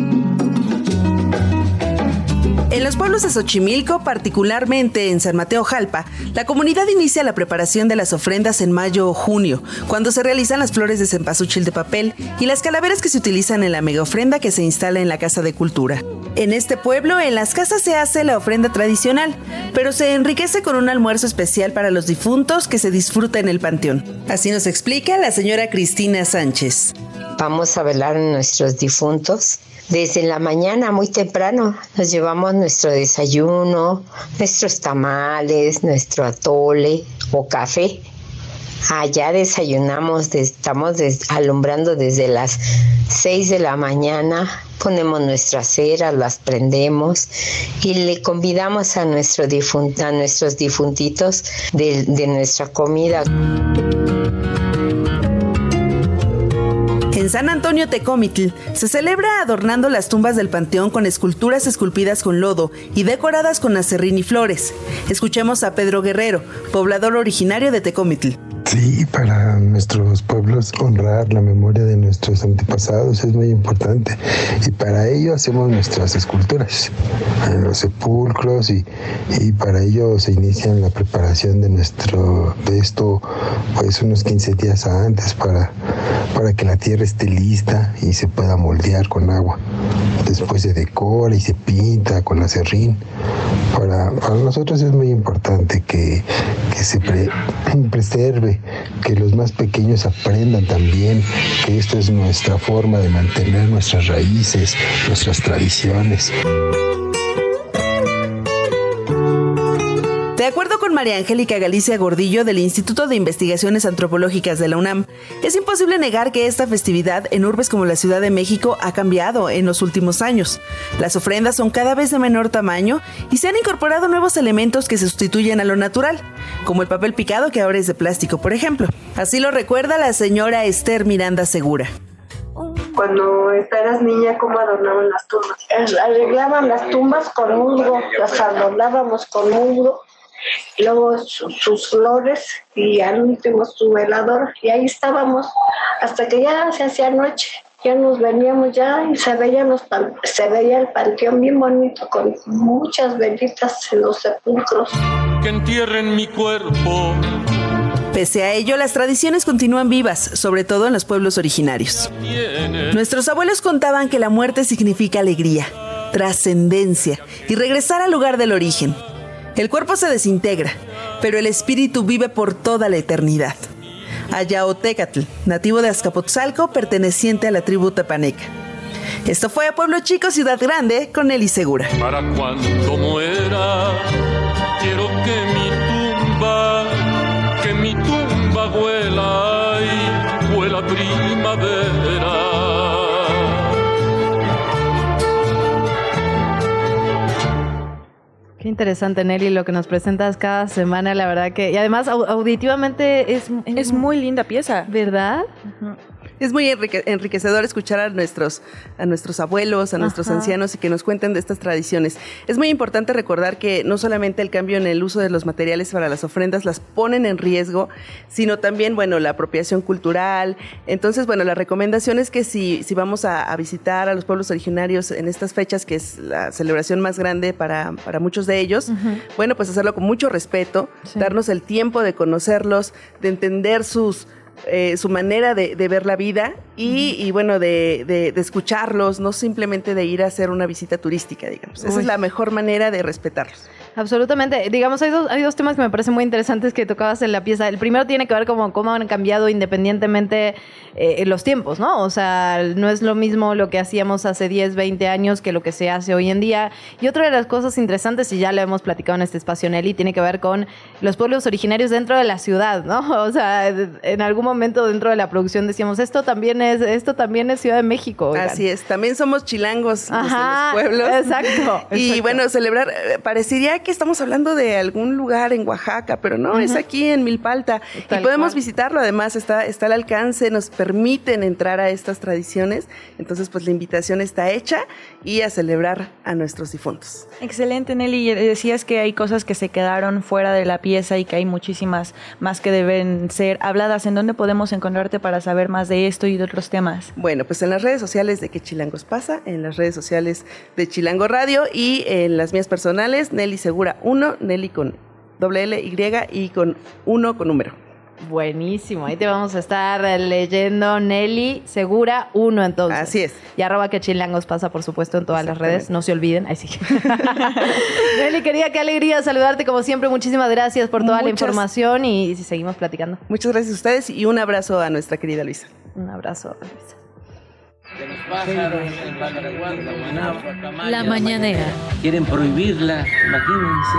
En los pueblos de Xochimilco, particularmente en San Mateo Jalpa, la comunidad inicia la preparación de las ofrendas en mayo o junio, cuando se realizan las flores de cempasúchil de papel y las calaveras que se utilizan en la mega ofrenda que se instala en la Casa de Cultura. En este pueblo, en las casas se hace la ofrenda tradicional, pero se enriquece con un almuerzo especial para los difuntos que se disfruta en el panteón. Así nos explica la señora Cristina Sánchez. Vamos a velar a nuestros difuntos desde la mañana muy temprano nos llevamos nuestro desayuno, nuestros tamales, nuestro atole o café. Allá desayunamos, estamos alumbrando desde las 6 de la mañana, ponemos nuestras ceras, las prendemos y le convidamos a, nuestro a nuestros difuntitos de, de nuestra comida. San Antonio Tecomitl se celebra adornando las tumbas del panteón con esculturas esculpidas con lodo y decoradas con acerrín y flores. Escuchemos a Pedro Guerrero, poblador originario de Tecomitl. Sí, para nuestros pueblos honrar la memoria de nuestros antepasados es muy importante y para ello hacemos nuestras esculturas en los sepulcros y, y para ello se inicia la preparación de nuestro de esto pues unos 15 días antes para, para que la tierra esté lista y se pueda moldear con agua. Después se decora y se pinta con acerrín. Para, para nosotros es muy importante que, que se preserve que los más pequeños aprendan también que esto es nuestra forma de mantener nuestras raíces, nuestras tradiciones. De acuerdo con María Angélica Galicia Gordillo del Instituto de Investigaciones Antropológicas de la UNAM, es imposible negar que esta festividad en urbes como la Ciudad de México ha cambiado en los últimos años. Las ofrendas son cada vez de menor tamaño y se han incorporado nuevos elementos que sustituyen a lo natural, como el papel picado que ahora es de plástico, por ejemplo. Así lo recuerda la señora Esther Miranda Segura cuando eras niña, ¿cómo adornaban las tumbas? Arreglaban las tumbas con musgo, las adornábamos con musgo luego sus flores y al último su velador y ahí estábamos hasta que ya se hacía noche ya nos veníamos ya y se veía, los, se veía el panteón bien bonito con muchas velitas en los sepulcros. Que entierren mi cuerpo. Pese a ello, las tradiciones continúan vivas, sobre todo en los pueblos originarios. Nuestros abuelos contaban que la muerte significa alegría, trascendencia y regresar al lugar del origen. El cuerpo se desintegra, pero el espíritu vive por toda la eternidad. Ayaotecatl, nativo de Azcapotzalco, perteneciente a la tribu Tepaneca. Esto fue a Pueblo Chico, Ciudad Grande, con Eli Segura. Para cuando muera, quiero que mi tumba, que mi tumba vuela y vuela primavera. Qué interesante, Nelly, lo que nos presentas cada semana, la verdad que... Y además, auditivamente es... Es, muy linda pieza. ¿Verdad? Es muy enriquecedor escuchar a nuestros, a nuestros abuelos, a nuestros ancianos y que nos cuenten de estas tradiciones. Es muy importante recordar que no solamente el cambio en el uso de los materiales para las ofrendas las ponen en riesgo, sino también, bueno, la apropiación cultural. Entonces, bueno, la recomendación es que si, si vamos a, visitar a los pueblos originarios en estas fechas, que es la celebración más grande para, para muchos de ellos, bueno, pues hacerlo con mucho respeto, darnos el tiempo de conocerlos, de entender sus eh, su manera de, ver la vida y, bueno, de, escucharlos, no simplemente de ir a hacer una visita turística, digamos. Esa es la mejor manera de respetarlos. Absolutamente. Digamos, hay dos, hay dos temas que me parecen muy interesantes que tocabas en la pieza. El primero tiene que ver como cómo han cambiado independientemente eh, los tiempos, ¿no? O sea, no es lo mismo lo que hacíamos hace 10, 20 años que lo que se hace hoy en día. Y otra de las cosas interesantes, y ya lo hemos platicado en este espacio, Nelly, tiene que ver con los pueblos originarios dentro de la ciudad, ¿no? O sea, en algún momento dentro de la producción decíamos, esto también es, esto también es Ciudad de México. Así es, también somos chilangos los pueblos. Exacto. y bueno, celebrar, eh, parecería que estamos hablando de algún lugar en Oaxaca, pero no, es aquí en Milpalta. y podemos visitarlo, además está, está al alcance, nos permiten entrar a estas tradiciones. Entonces, pues la invitación está hecha y a celebrar a nuestros difuntos. Excelente, Nelly. Decías que hay cosas que se quedaron fuera de la pieza y que hay muchísimas más que deben ser habladas. ¿En dónde podemos encontrarte para saber más de esto y de otros temas? Bueno, pues en las redes sociales de Que Chilangos Pasa, en las redes sociales de Chilango Radio y en las mías personales, Nelly Segura 1, Nelly con doble L, Y y con 1 con número. Buenísimo, ahí te vamos a estar leyendo Nelly Segura 1 entonces. Así es. Y arroba que chilangos pasa por supuesto en todas las redes, no se olviden. Ahí sí. Nelly, quería qué alegría saludarte como siempre, muchísimas gracias por toda la información y seguimos platicando. Muchas gracias a ustedes y un abrazo a nuestra querida Luisa. Un abrazo Luisa. La mañanera. Quieren prohibirla, imagínense.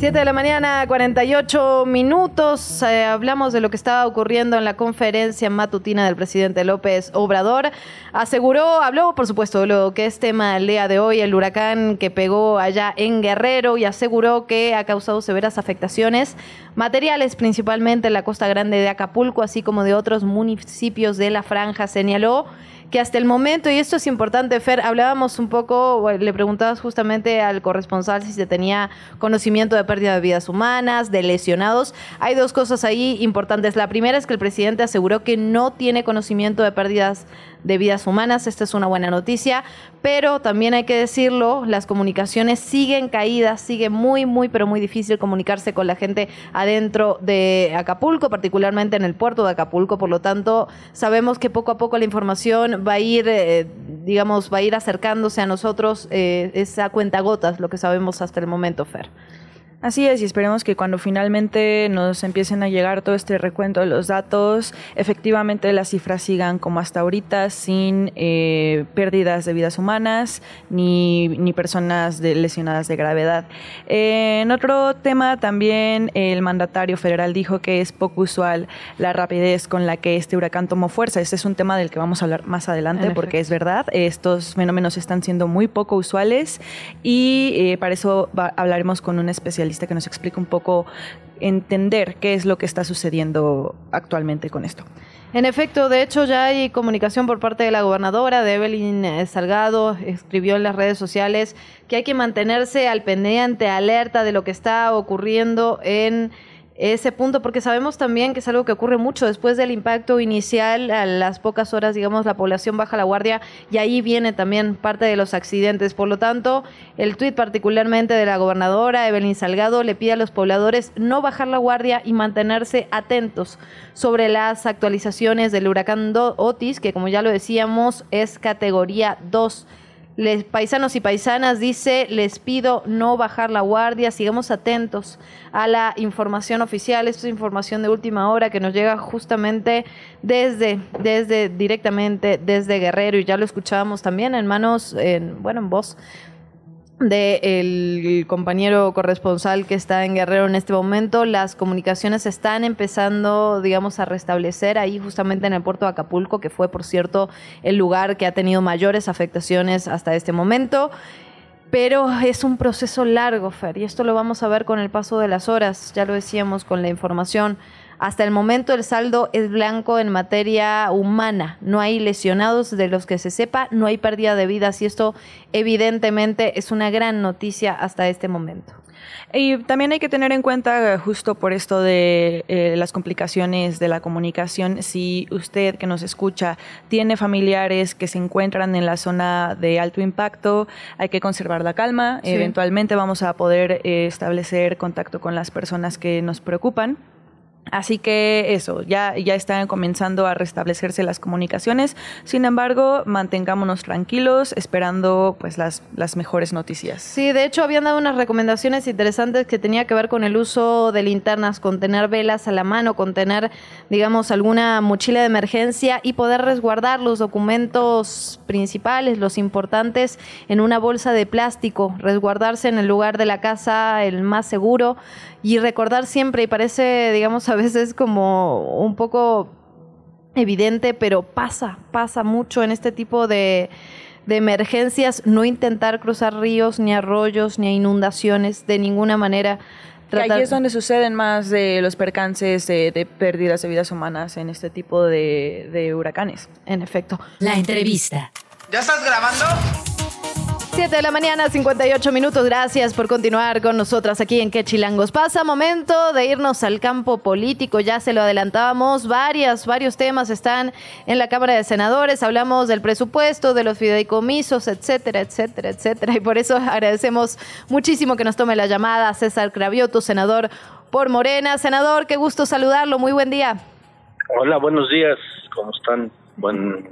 7 de la mañana, 48 minutos. Eh, hablamos de lo que estaba ocurriendo en la conferencia matutina del presidente López Obrador. Aseguró, habló por supuesto lo que es tema el día de hoy, el huracán que pegó allá en Guerrero y aseguró que ha causado severas afectaciones materiales, principalmente en la costa grande de Acapulco, así como de otros municipios de la franja. Señaló que hasta el momento, y esto es importante, Fer, hablábamos un poco, le preguntabas justamente al corresponsal si se tenía conocimiento de pérdida de vidas humanas, de lesionados. Hay dos cosas ahí importantes. La primera es que el presidente aseguró que no tiene conocimiento de pérdidas de vidas humanas. Esta es una buena noticia, pero también hay que decirlo, las comunicaciones siguen caídas, sigue muy, muy, pero muy difícil comunicarse con la gente adentro de Acapulco, particularmente en el puerto de Acapulco. Por lo tanto, sabemos que poco a poco la información va a ir, eh, digamos, va a ir acercándose a nosotros eh, esa cuenta gotas, lo que sabemos hasta el momento, Fer. Así es, y esperemos que cuando finalmente nos empiecen a llegar todo este recuento de los datos, efectivamente las cifras sigan como hasta ahorita, sin eh, pérdidas de vidas humanas ni, ni personas lesionadas de gravedad. Eh, en otro tema también el mandatario federal dijo que es poco usual la rapidez con la que este huracán tomó fuerza. Este es un tema del que vamos a hablar más adelante porque es verdad, estos fenómenos están siendo muy poco usuales y eh, para eso hablaremos con un especialista que nos explique un poco entender qué es lo que está sucediendo actualmente con esto. En efecto, de hecho ya hay comunicación por parte de la gobernadora, de Evelyn eh, Salgado, escribió en las redes sociales que hay que mantenerse al pendiente, alerta de lo que está ocurriendo en ese punto, porque sabemos también que es algo que ocurre mucho después del impacto inicial, a las pocas horas, digamos, la población baja la guardia y ahí viene también parte de los accidentes. Por lo tanto, el tuit particularmente de la gobernadora Evelyn Salgado le pide a los pobladores no bajar la guardia y mantenerse atentos sobre las actualizaciones del huracán Otis, que como ya lo decíamos es categoría 2 les, paisanos y paisanas, dice, les pido no bajar la guardia, sigamos atentos a la información oficial, esto es información de última hora que nos llega justamente desde, desde directamente desde Guerrero y ya lo escuchábamos también en manos, en, bueno, en voz del compañero corresponsal que está en Guerrero en este momento, las comunicaciones están empezando, digamos, a restablecer ahí justamente en el puerto de Acapulco, que fue, por cierto, el lugar que ha tenido mayores afectaciones hasta este momento. Pero es un proceso largo, Fer, y esto lo vamos a ver con el paso de las horas, ya lo decíamos con la información hasta el momento el saldo es blanco en materia humana. No hay lesionados de los que se sepa, no hay pérdida de vidas y esto evidentemente es una gran noticia hasta este momento. Y también hay que tener en cuenta, justo por esto de eh, las complicaciones de la comunicación, si usted que nos escucha tiene familiares que se encuentran en la zona de alto impacto, hay que conservar la calma. Eventualmente vamos a poder eh, establecer contacto con las personas que nos preocupan Así que eso, ya, ya están comenzando a restablecerse las comunicaciones. Sin embargo, mantengámonos tranquilos, esperando pues las, las mejores noticias. Sí, de hecho habían dado unas recomendaciones interesantes que tenía que ver con el uso de linternas, con tener velas a la mano, con tener, digamos, alguna mochila de emergencia y poder resguardar los documentos principales, los importantes, en una bolsa de plástico, resguardarse en el lugar de la casa el más seguro y recordar siempre, y parece, digamos, a veces como un poco evidente, pero pasa, pasa mucho en este tipo de, de emergencias, no intentar cruzar ríos, ni arroyos, ni inundaciones de ninguna manera. Tratar... es donde suceden más de los percances de, de, pérdidas de vidas humanas en este tipo de, de huracanes. En efecto. La entrevista. ¿Ya estás grabando? 7 de la mañana, 58 minutos. Gracias por continuar con nosotras aquí en Quechilangos. Pasa momento de irnos al campo político. Ya se lo adelantábamos. Varias, varios temas están en la Cámara de Senadores. Hablamos del presupuesto, de los fideicomisos, etcétera, etcétera, etcétera. Y por eso agradecemos muchísimo que nos tome la llamada César Cravioto, senador por Morena. Senador, qué gusto saludarlo. Muy buen día. Hola, buenos días. ¿Cómo están? Buen,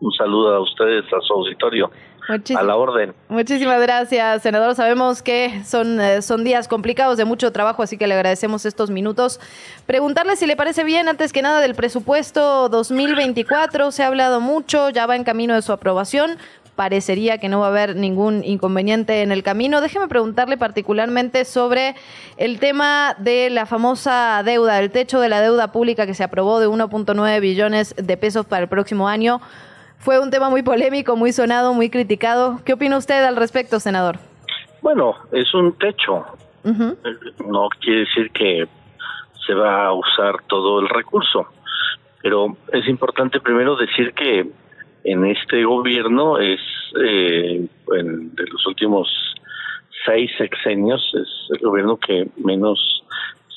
un saludo a ustedes, a su auditorio. Muchis a la orden. Muchísimas gracias, senador. Sabemos que son, eh, son días complicados de mucho trabajo, así que le agradecemos estos minutos. Preguntarle si le parece bien, antes que nada, del presupuesto 2024. Se ha hablado mucho, ya va en camino de su aprobación. Parecería que no va a haber ningún inconveniente en el camino. Déjeme preguntarle particularmente sobre el tema de la famosa deuda, el techo de la deuda pública que se aprobó de 1.9 billones de pesos para el próximo año. Fue un tema muy polémico, muy sonado, muy criticado. ¿Qué opina usted al respecto, senador? Bueno, es un techo. Uh -huh. No quiere decir que se va a usar todo el recurso. Pero es importante primero decir que en este gobierno es, eh, en, de los últimos seis sexenios, es el gobierno que menos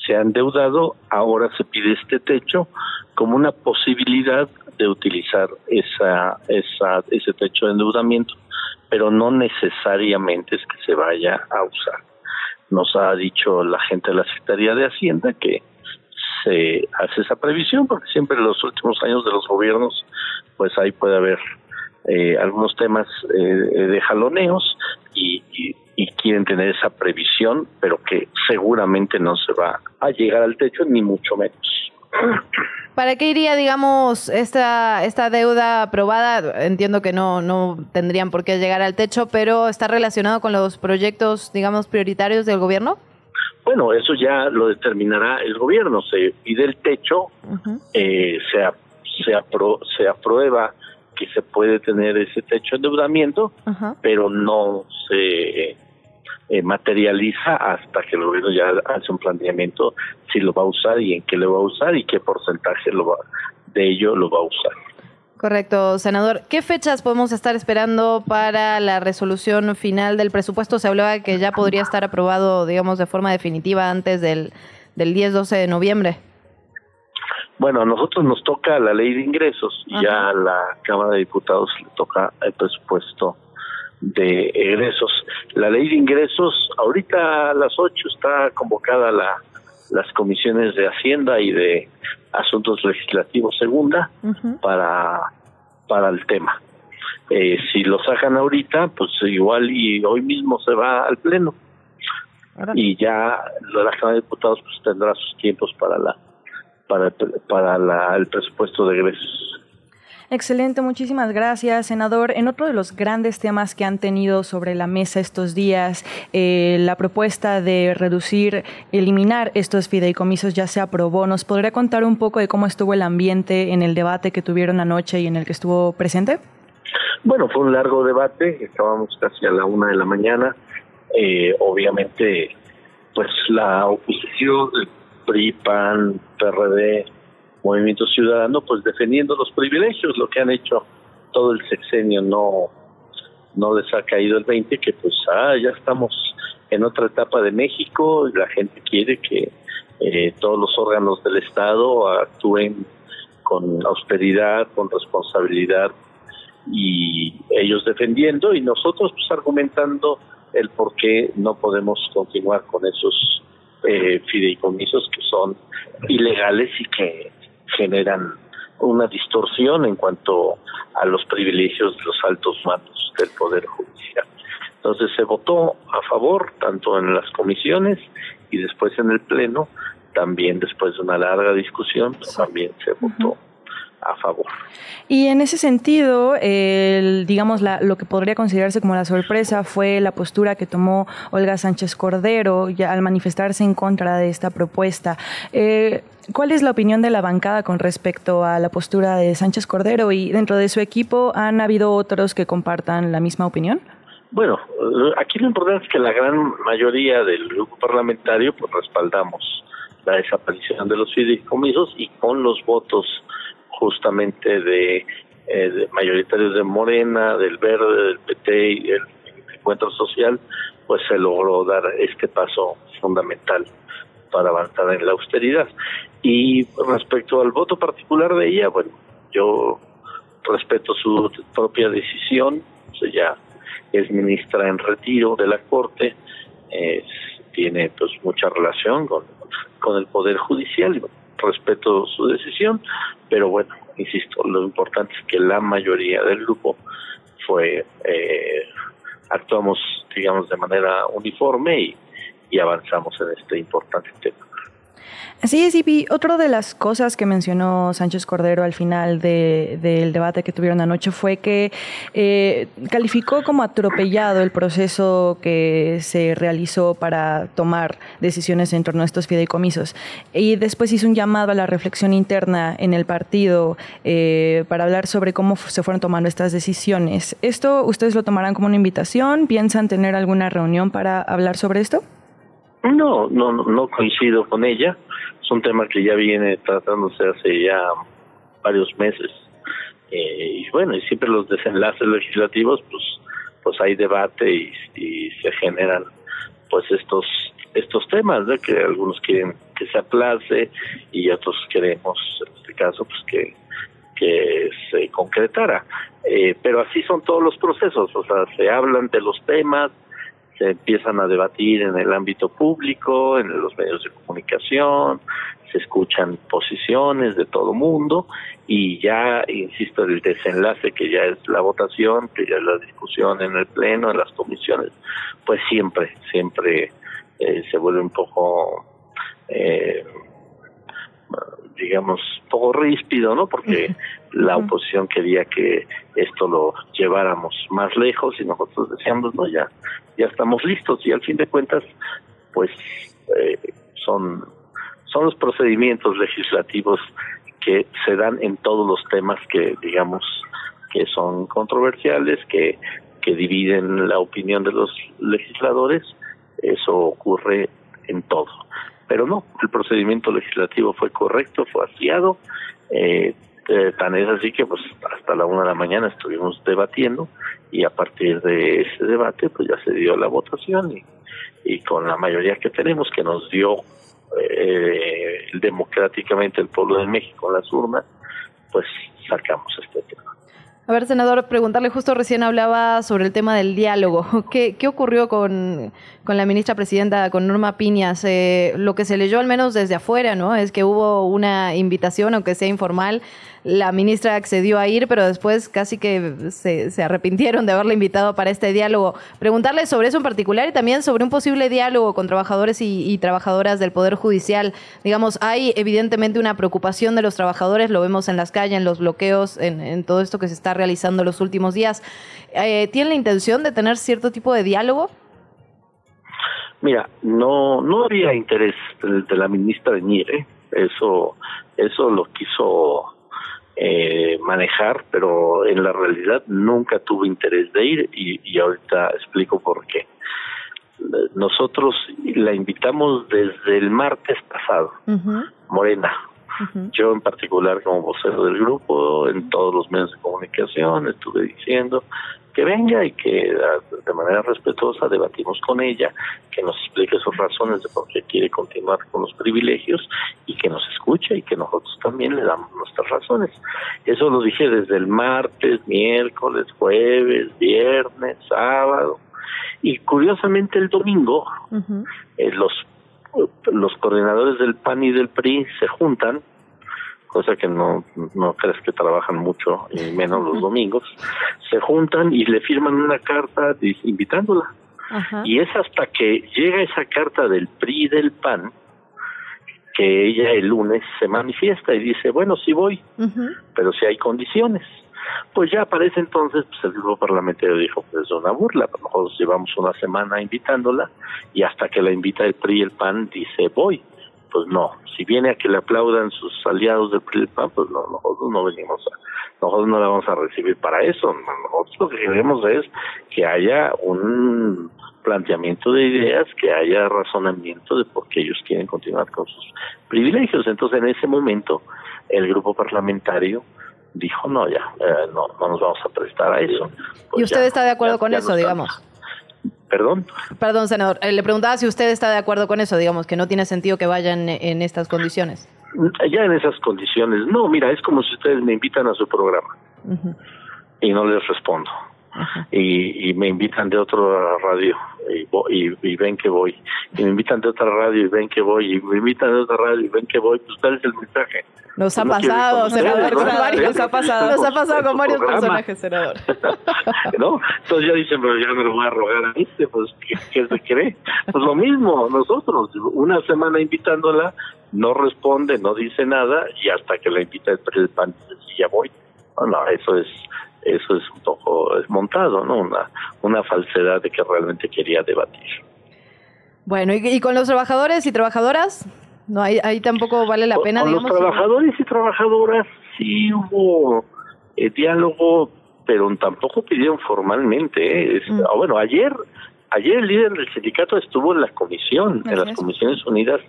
se ha endeudado. Ahora se pide este techo como una posibilidad de utilizar esa, esa, ese techo de endeudamiento, pero no necesariamente es que se vaya a usar. Nos ha dicho la gente de la Secretaría de Hacienda que se hace esa previsión, porque siempre en los últimos años de los gobiernos, pues ahí puede haber eh, algunos temas eh, de jaloneos y, y, y quieren tener esa previsión, pero que seguramente no se va a llegar al techo, ni mucho menos. ¿Para qué iría, digamos, esta, esta deuda aprobada? Entiendo que no, no tendrían por qué llegar al techo, pero ¿está relacionado con los proyectos, digamos, prioritarios del gobierno? Bueno, eso ya lo determinará el gobierno. Se pide el techo, uh -huh. eh, se, se, apro se aprueba que se puede tener ese techo de endeudamiento, uh -huh. pero no se eh, materializa hasta que el gobierno ya hace un planteamiento si lo va a usar y en qué lo va a usar y qué porcentaje lo va, de ello lo va a usar. Correcto, senador. ¿Qué fechas podemos estar esperando para la resolución final del presupuesto? Se hablaba que ya podría estar aprobado, digamos, de forma definitiva antes del, del 10-12 de noviembre. Bueno, a nosotros nos toca la ley de ingresos y ya a la Cámara de Diputados le toca el presupuesto de egresos. La ley de ingresos, ahorita a las 8 está convocada la, las comisiones de Hacienda y de Asuntos Legislativos Segunda uh -huh. para, para el tema. Eh, si lo sacan ahorita, pues igual y hoy mismo se va al Pleno. Ahora. Y ya la Cámara de Diputados pues tendrá sus tiempos para la para, para la, el presupuesto de egresos. Excelente, muchísimas gracias, senador. En otro de los grandes temas que han tenido sobre la mesa estos días, eh, la propuesta de reducir, eliminar estos fideicomisos ya se aprobó. ¿Nos podría contar un poco de cómo estuvo el ambiente en el debate que tuvieron anoche y en el que estuvo presente? Bueno, fue un largo debate, estábamos casi a la una de la mañana. Eh, obviamente, pues la oposición, PRI, PAN, PRD, Movimiento Ciudadano, pues defendiendo los privilegios, lo que han hecho todo el sexenio, no, no les ha caído el 20, que pues ah, ya estamos en otra etapa de México, y la gente quiere que eh, todos los órganos del Estado actúen con austeridad, con responsabilidad, y ellos defendiendo, y nosotros pues argumentando el por qué no podemos continuar con esos eh, fideicomisos que son ilegales y que generan una distorsión en cuanto a los privilegios de los altos mandos del Poder Judicial. Entonces se votó a favor tanto en las comisiones y después en el Pleno, también después de una larga discusión, también se votó a favor. Y en ese sentido, el, digamos, la, lo que podría considerarse como la sorpresa fue la postura que tomó Olga Sánchez Cordero ya al manifestarse en contra de esta propuesta. Eh, ¿Cuál es la opinión de la bancada con respecto a la postura de Sánchez Cordero y dentro de su equipo han habido otros que compartan la misma opinión? Bueno, aquí lo importante es que la gran mayoría del grupo parlamentario pues respaldamos la desaparición de los fideicomisos y con los votos justamente de, eh, de, mayoritarios de Morena, del Verde, del PT y el Encuentro Social, pues se logró dar este paso fundamental para avanzar en la austeridad. Y respecto al voto particular de ella, bueno, yo respeto su propia decisión, ya es ministra en retiro de la Corte, es, tiene pues mucha relación con, con el Poder Judicial, respeto su decisión, pero bueno, insisto, lo importante es que la mayoría del grupo fue, eh, actuamos, digamos, de manera uniforme y, y avanzamos en este importante tema. Así es, y otra de las cosas que mencionó Sánchez Cordero al final de, del debate que tuvieron anoche fue que eh, calificó como atropellado el proceso que se realizó para tomar decisiones en torno a estos fideicomisos. Y después hizo un llamado a la reflexión interna en el partido eh, para hablar sobre cómo se fueron tomando estas decisiones. ¿Esto ustedes lo tomarán como una invitación? ¿Piensan tener alguna reunión para hablar sobre esto? No, no, no coincido con ella. Es un tema que ya viene tratándose hace ya varios meses. Eh, y bueno, y siempre los desenlaces legislativos, pues, pues hay debate y, y se generan, pues estos estos temas, ¿no? que algunos quieren que se aplace y otros queremos, en este caso, pues que que se concretara. Eh, pero así son todos los procesos, o sea, se hablan de los temas, se empiezan a debatir en el ámbito público, en los medios de comunicación, se escuchan posiciones de todo mundo y ya, insisto, el desenlace que ya es la votación, que ya es la discusión en el Pleno, en las comisiones, pues siempre, siempre eh, se vuelve un poco, eh, digamos, poco ríspido, ¿no? Porque la oposición quería que esto lo lleváramos más lejos y nosotros decíamos, no, ya, ya estamos listos y al fin de cuentas, pues eh, son, son los procedimientos legislativos que se dan en todos los temas que, digamos, que son controversiales, que, que dividen la opinión de los legisladores, eso ocurre en todo. Pero no, el procedimiento legislativo fue correcto, fue afiado, eh, eh, tan es así que pues hasta la una de la mañana estuvimos debatiendo y a partir de ese debate pues ya se dio la votación y, y con la mayoría que tenemos que nos dio eh, democráticamente el pueblo de México en las urnas pues sacamos este tema. A ver, senador, preguntarle, justo recién hablaba sobre el tema del diálogo. ¿Qué, qué ocurrió con, con, la ministra presidenta, con Norma Piñas? Eh, lo que se leyó al menos desde afuera, ¿no? Es que hubo una invitación, aunque sea informal, la ministra accedió a ir, pero después casi que se, arrepintieron de haberla invitado para este diálogo. Preguntarle sobre eso en particular y también sobre un posible diálogo con trabajadores y, trabajadoras del Poder Judicial. Digamos, hay evidentemente una preocupación de los trabajadores, lo vemos en las calles, en los bloqueos, en, todo esto que se está realizando los últimos días. Eh, ¿Tienen la intención de tener cierto tipo de diálogo? Mira, no no había interés de, de la ministra en ir, ¿eh? eso eso lo quiso eh, manejar, pero en la realidad nunca tuvo interés de ir y, y ahorita explico por qué. Nosotros la invitamos desde el martes pasado, uh -huh. Morena, yo en particular como vocero del grupo, en todos los medios de comunicación, estuve diciendo que venga y que de manera respetuosa debatimos con ella, que nos explique sus razones de por qué quiere continuar con los privilegios y que nos escuche y que nosotros también le damos nuestras razones. Eso lo dije desde el martes, miércoles, jueves, viernes, sábado y curiosamente el domingo uh -huh. eh, los los coordinadores del PAN y del PRI se juntan, cosa que no, no crees que trabajan mucho, y menos los domingos, se juntan y le firman una carta invitándola. Y es hasta que llega esa carta del PRI y del PAN que ella el lunes se manifiesta y dice, bueno, sí voy, pero si hay condiciones. Pues ya para ese entonces pues el grupo parlamentario dijo, pues es una burla, nosotros llevamos una semana invitándola y hasta que la invita el PRI y el PAN dice, voy. Pues no, si viene a que le aplaudan sus aliados del PRI pues no, nosotros no venimos a, nosotros no la vamos a recibir para eso, nosotros lo que queremos es que haya un planteamiento de ideas, que haya razonamiento de por qué ellos quieren continuar con sus privilegios. Entonces, en ese momento, el grupo parlamentario dijo, no, ya, eh, no, no nos vamos a prestar a eso. ¿Y usted está de acuerdo con ya eso, digamos? Perdón. Perdón, senador. eh, le preguntaba si usted está de acuerdo con eso, digamos, que no tiene sentido que vayan en estas condiciones. Ya en esas condiciones, no, mira, es como si ustedes me invitan a su programa y no les respondo. Y, y me invitan de otra radio y, y, y ven que voy. Y me invitan de otra radio y ven que voy. Y me invitan de otra radio y ven que voy. Pues tal es el mensaje. Nos ha No pasado, senador, con varios. Nos ha pasado, nos ha pasado con varios personajes, senador. ¿no? Entonces ya dicen, pero ya me lo voy a rogar a este, pues, ¿qué, qué se cree? Pues lo mismo, nosotros, una semana invitándola, no responde, no dice nada, y hasta que la invita el PAN, ya voy. No, no, eso es, eso es un poco es montado, ¿no? Una, una falsedad de que realmente quería debatir. Bueno, ¿y, y con los trabajadores y trabajadoras? No, ahí, ahí tampoco vale la pena, Con los digamos. trabajadores y trabajadoras sí hubo eh, diálogo, pero tampoco pidieron formalmente. ¿eh? Es- ah, Bueno, ayer, ayer el líder del sindicato estuvo en la comisión, en las es. comisiones unidas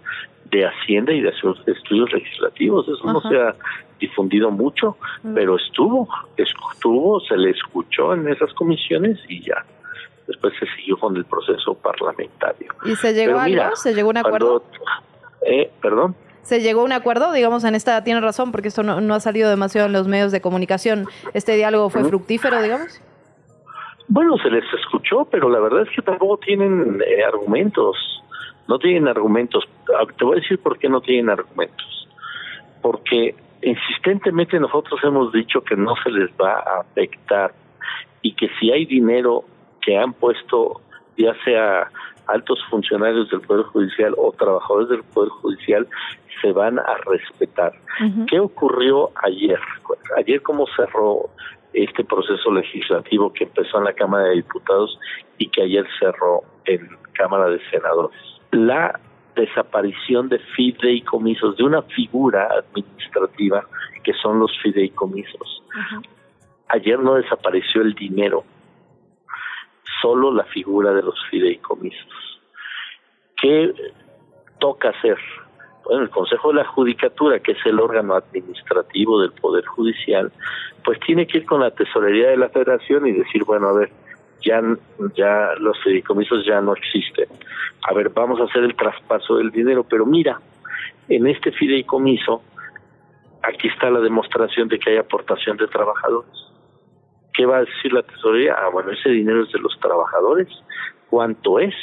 de Hacienda y de Estudios Legislativos. Eso no se ha difundido mucho, Mm. pero estuvo, estuvo, se le escuchó en esas comisiones y ya. Después se siguió con el proceso parlamentario. ¿Y se llegó a algo? ¿Se llegó a un cuando- acuerdo? Eh, perdón. ¿Se llegó a un acuerdo? Digamos, en esta tiene razón, porque esto no, no ha salido demasiado en los medios de comunicación. ¿Este diálogo fue fructífero, digamos? Bueno, se les escuchó, pero la verdad es que tampoco tienen eh, argumentos. No tienen argumentos. Ah, Te voy a decir por qué no tienen argumentos. Porque insistentemente nosotros hemos dicho que no se les va a afectar y que si hay dinero que han puesto, ya sea altos funcionarios del Poder Judicial o trabajadores del Poder Judicial, se van a respetar. ¿Qué ocurrió ayer? Ayer cómo cerró este proceso legislativo que empezó en la Cámara de Diputados y que ayer cerró en Cámara de Senadores. La desaparición de fideicomisos, de una figura administrativa que son los fideicomisos. Ayer no desapareció el dinero, solo la figura de los fideicomisos. ¿Qué toca hacer? Bueno, el Consejo de la Judicatura, que es el órgano administrativo del Poder Judicial, pues tiene que ir con la tesorería de la Federación y decir, bueno, a ver, ya, ya los fideicomisos ya no existen. A ver, vamos a hacer el traspaso del dinero, pero mira, en este fideicomiso, aquí está la demostración de que hay aportación de trabajadores. ¿Qué va a decir la tesorería? Ah, bueno, ese dinero es de los trabajadores. ¿Cuánto es?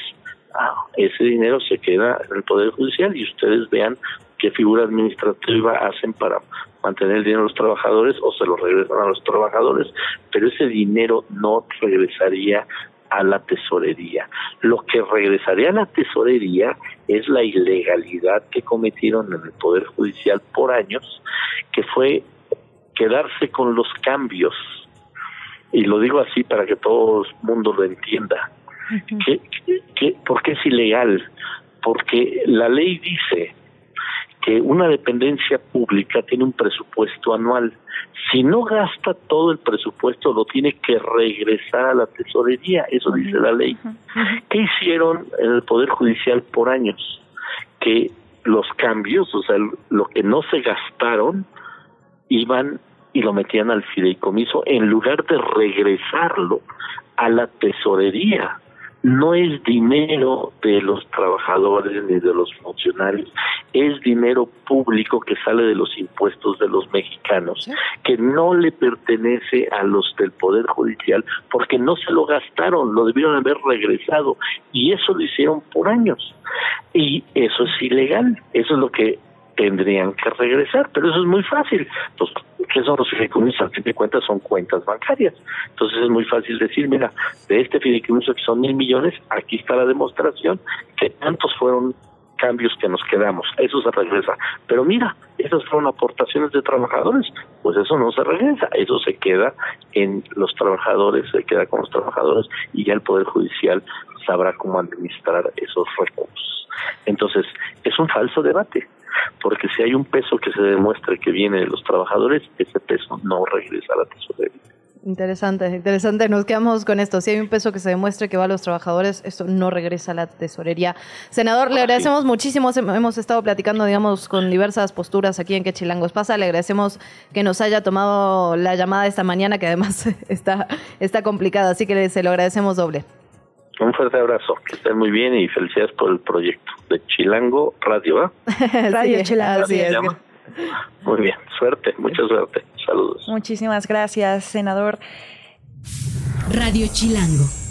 Ah, ese dinero se queda en el Poder Judicial y ustedes vean qué figura administrativa hacen para mantener el dinero de los trabajadores o se lo regresan a los trabajadores, pero ese dinero no regresaría a la tesorería. Lo que regresaría a la tesorería es la ilegalidad que cometieron en el Poder Judicial por años, que fue quedarse con los cambios. Y lo digo así para que todo el mundo lo entienda. ¿Qué, qué- qué- por qué es ilegal? Porque la ley dice que una dependencia pública tiene un presupuesto anual. Si no gasta todo el presupuesto, lo tiene que regresar a la tesorería. Eso dice la ley. ¿Qué hicieron en el Poder Judicial por años? Que los cambios, o sea, lo que no se gastaron, iban y lo metían al fideicomiso en lugar de regresarlo a la tesorería. No es dinero de los trabajadores ni de los funcionarios, es dinero público que sale de los impuestos de los mexicanos, que no le pertenece a los del Poder Judicial porque no se lo gastaron, lo debieron haber regresado y eso lo hicieron por años. Y eso es ilegal, eso es lo que tendrían que regresar, pero eso es muy fácil. Pues, ¿qué son los fideicomisos? Al fin de cuentas son cuentas bancarias. Entonces es muy fácil decir, mira, de este fideicomiso que son mil millones, aquí está la demostración que tantos fueron cambios que nos quedamos, eso se regresa. Pero mira, esas fueron aportaciones de trabajadores, pues eso no se regresa, eso se queda en los trabajadores, se queda con los trabajadores y ya el Poder Judicial sabrá cómo administrar esos recursos. Entonces, es un falso debate porque si hay un peso que se demuestre que viene de los trabajadores, ese peso no regresa a la tesorería. Interesante, interesante. Nos quedamos con esto. Si hay un peso que se demuestre que va a los trabajadores, esto no regresa a la tesorería. Senador, le agradecemos muchísimo. Hemos estado platicando, digamos, con diversas posturas aquí en Quechilangos pasa. Le agradecemos que nos haya tomado la llamada esta mañana, que además está, está complicada. Así que se lo agradecemos doble. Un fuerte abrazo, que estén muy bien y felicidades por el proyecto de Chilango Radio. ¿eh? Radio Chilango. Así es. Muy bien, suerte, mucha suerte. Saludos. Muchísimas gracias, senador. Radio Chilango.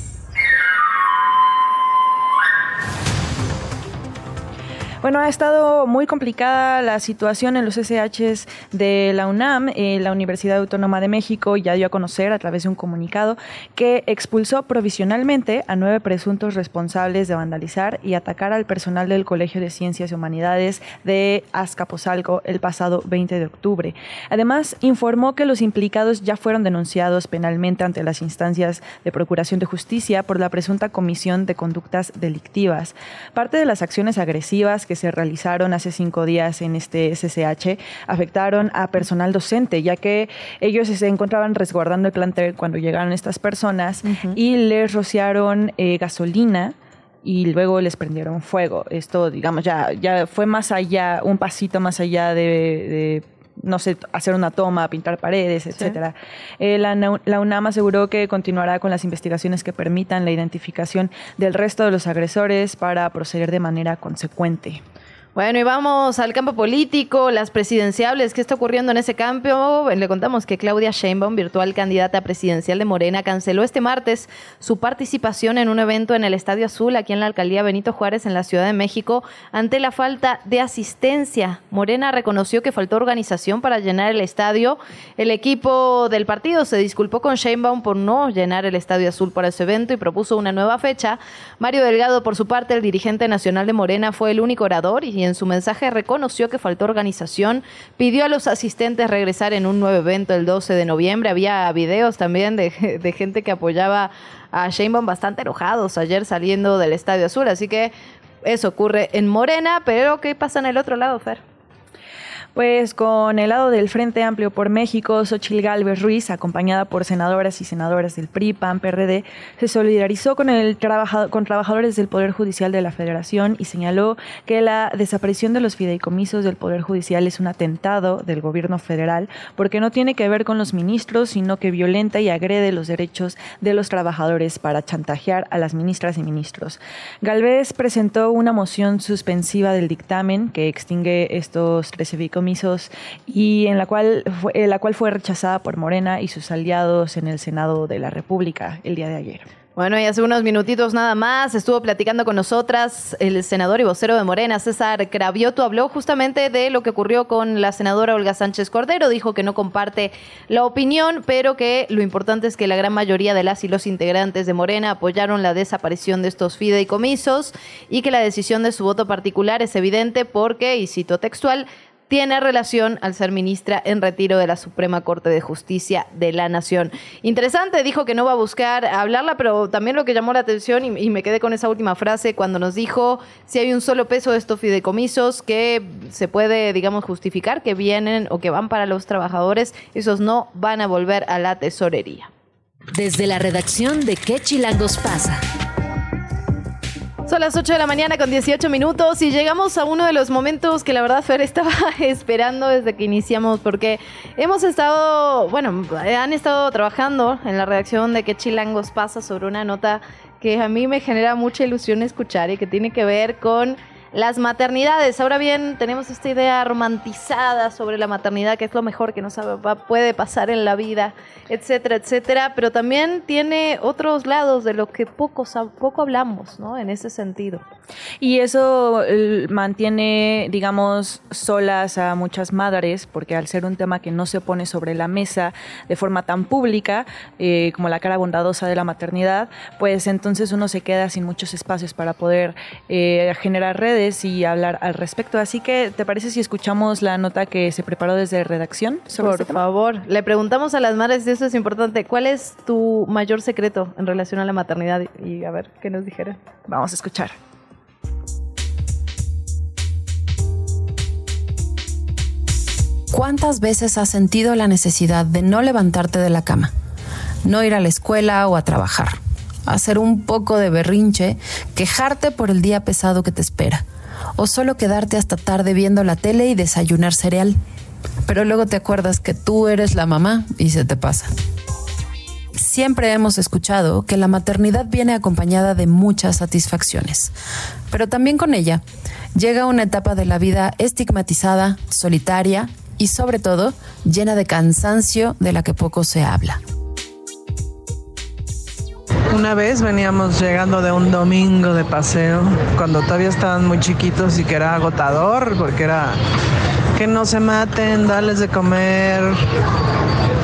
Bueno, ha estado muy complicada la situación en los SHs de la UNAM. Eh, la Universidad Autónoma de México ya dio a conocer a través de un comunicado que expulsó provisionalmente a nueve presuntos responsables de vandalizar y atacar al personal del Colegio de Ciencias y Humanidades de Azcapotzalco el pasado 20 de octubre. Además, informó que los implicados ya fueron denunciados penalmente ante las instancias de Procuración de Justicia por la presunta comisión de conductas delictivas. Parte de las acciones agresivas que se realizaron hace cinco días en este SSH afectaron a personal docente, ya que ellos se encontraban resguardando el plantel cuando llegaron estas personas y les rociaron eh, gasolina y luego les prendieron fuego. Esto, digamos, ya, ya fue más allá, un pasito más allá de, no sé, hacer una toma, pintar paredes, etcétera. Eh, la, la, UNAM aseguró que continuará con las investigaciones que permitan la identificación del resto de los agresores para proceder de manera consecuente. Bueno, y vamos al campo político, las presidenciables. ¿Qué está ocurriendo en ese campo? Le contamos que Claudia Sheinbaum, virtual candidata presidencial de Morena, canceló este martes su participación en un evento en el Estadio Azul, aquí en la alcaldía Benito Juárez, en la Ciudad de México, ante la falta de asistencia. Morena reconoció que faltó organización para llenar el estadio. El equipo del partido se disculpó con Sheinbaum por no llenar el Estadio Azul para ese evento y propuso una nueva fecha. Mario Delgado, por su parte, el dirigente nacional de Morena, fue el único orador y en su mensaje reconoció que faltó organización, pidió a los asistentes regresar en un nuevo evento el 12 de noviembre. Había videos también de, gente que apoyaba a Sheinbaum bastante enojados ayer saliendo del Estadio Azul, así que eso ocurre en Morena, pero ¿qué pasa en el otro lado, Fer? Pues con el lado del Frente Amplio por México, Xochil Gálvez Ruiz, acompañada por senadoras y senadoras del PRI, PAN, PRD, se solidarizó con, el con trabajadores del Poder Judicial de la Federación y señaló que la desaparición de los fideicomisos del Poder Judicial es un atentado del gobierno federal porque no tiene que ver con los ministros, sino que violenta y agrede los derechos de los trabajadores para chantajear a las ministras y ministros. Galvez presentó una moción suspensiva del dictamen que extingue estos fideicomisos y en la cual, fue, eh, la cual fue rechazada por Morena y sus aliados en el Senado de la República el día de ayer. Bueno, y hace unos minutitos nada más estuvo platicando con nosotras el senador y vocero de Morena, César Cravioto, habló justamente de lo que ocurrió con la senadora Olga Sánchez Cordero, dijo que no comparte la opinión, pero que lo importante es que la gran mayoría de las y los integrantes de Morena apoyaron la desaparición de estos fideicomisos y que la decisión de su voto particular es evidente porque, y cito textual, tiene relación al ser ministra en retiro de la Suprema Corte de Justicia de la Nación. Interesante, dijo que no va a buscar hablarla, pero también lo que llamó la atención, y, me quedé con esa última frase, cuando nos dijo si hay un solo peso de estos fideicomisos que se puede, digamos, justificar que vienen o que van para los trabajadores, esos no van a volver a la tesorería. Desde la redacción de ¿Qué Chilangos pasa? Son las 8 de la mañana con 18 minutos y llegamos a uno de los momentos que la verdad Fer estaba esperando desde que iniciamos porque hemos estado, bueno, han estado trabajando en la redacción de qué chilangos pasa sobre una nota que a mí me genera mucha ilusión escuchar y que tiene que ver con las maternidades. Ahora bien, tenemos esta idea romantizada sobre la maternidad, que es lo mejor que nos puede pasar en la vida, etcétera, etcétera, pero también tiene otros lados de lo que poco, poco hablamos, ¿no? En ese sentido. Y eso mantiene, digamos, solas a muchas madres, porque al ser un tema que no se pone sobre la mesa de forma tan pública, eh, como la cara bondadosa de la maternidad, pues entonces uno se queda sin muchos espacios para poder eh, generar redes y hablar al respecto. Así que, ¿te parece si escuchamos la nota que se preparó desde redacción? Por este favor, le preguntamos a las madres, y eso es importante, ¿cuál es tu mayor secreto en relación a la maternidad? Y a ver, ¿qué nos dijeron? Vamos a escuchar. ¿Cuántas veces has sentido la necesidad de no levantarte de la cama, no ir a la escuela o a trabajar, hacer un poco de berrinche, quejarte por el día pesado que te espera, o solo quedarte hasta tarde viendo la tele y desayunar cereal? Pero luego te acuerdas que tú eres la mamá y se te pasa. Siempre hemos escuchado que la maternidad viene acompañada de muchas satisfacciones, pero también con ella llega una etapa de la vida estigmatizada, solitaria y sobre todo llena de cansancio de la que poco se habla. Una vez veníamos llegando de un domingo de paseo, cuando todavía estaban muy chiquitos y que era agotador, porque era que no se maten, darles de comer,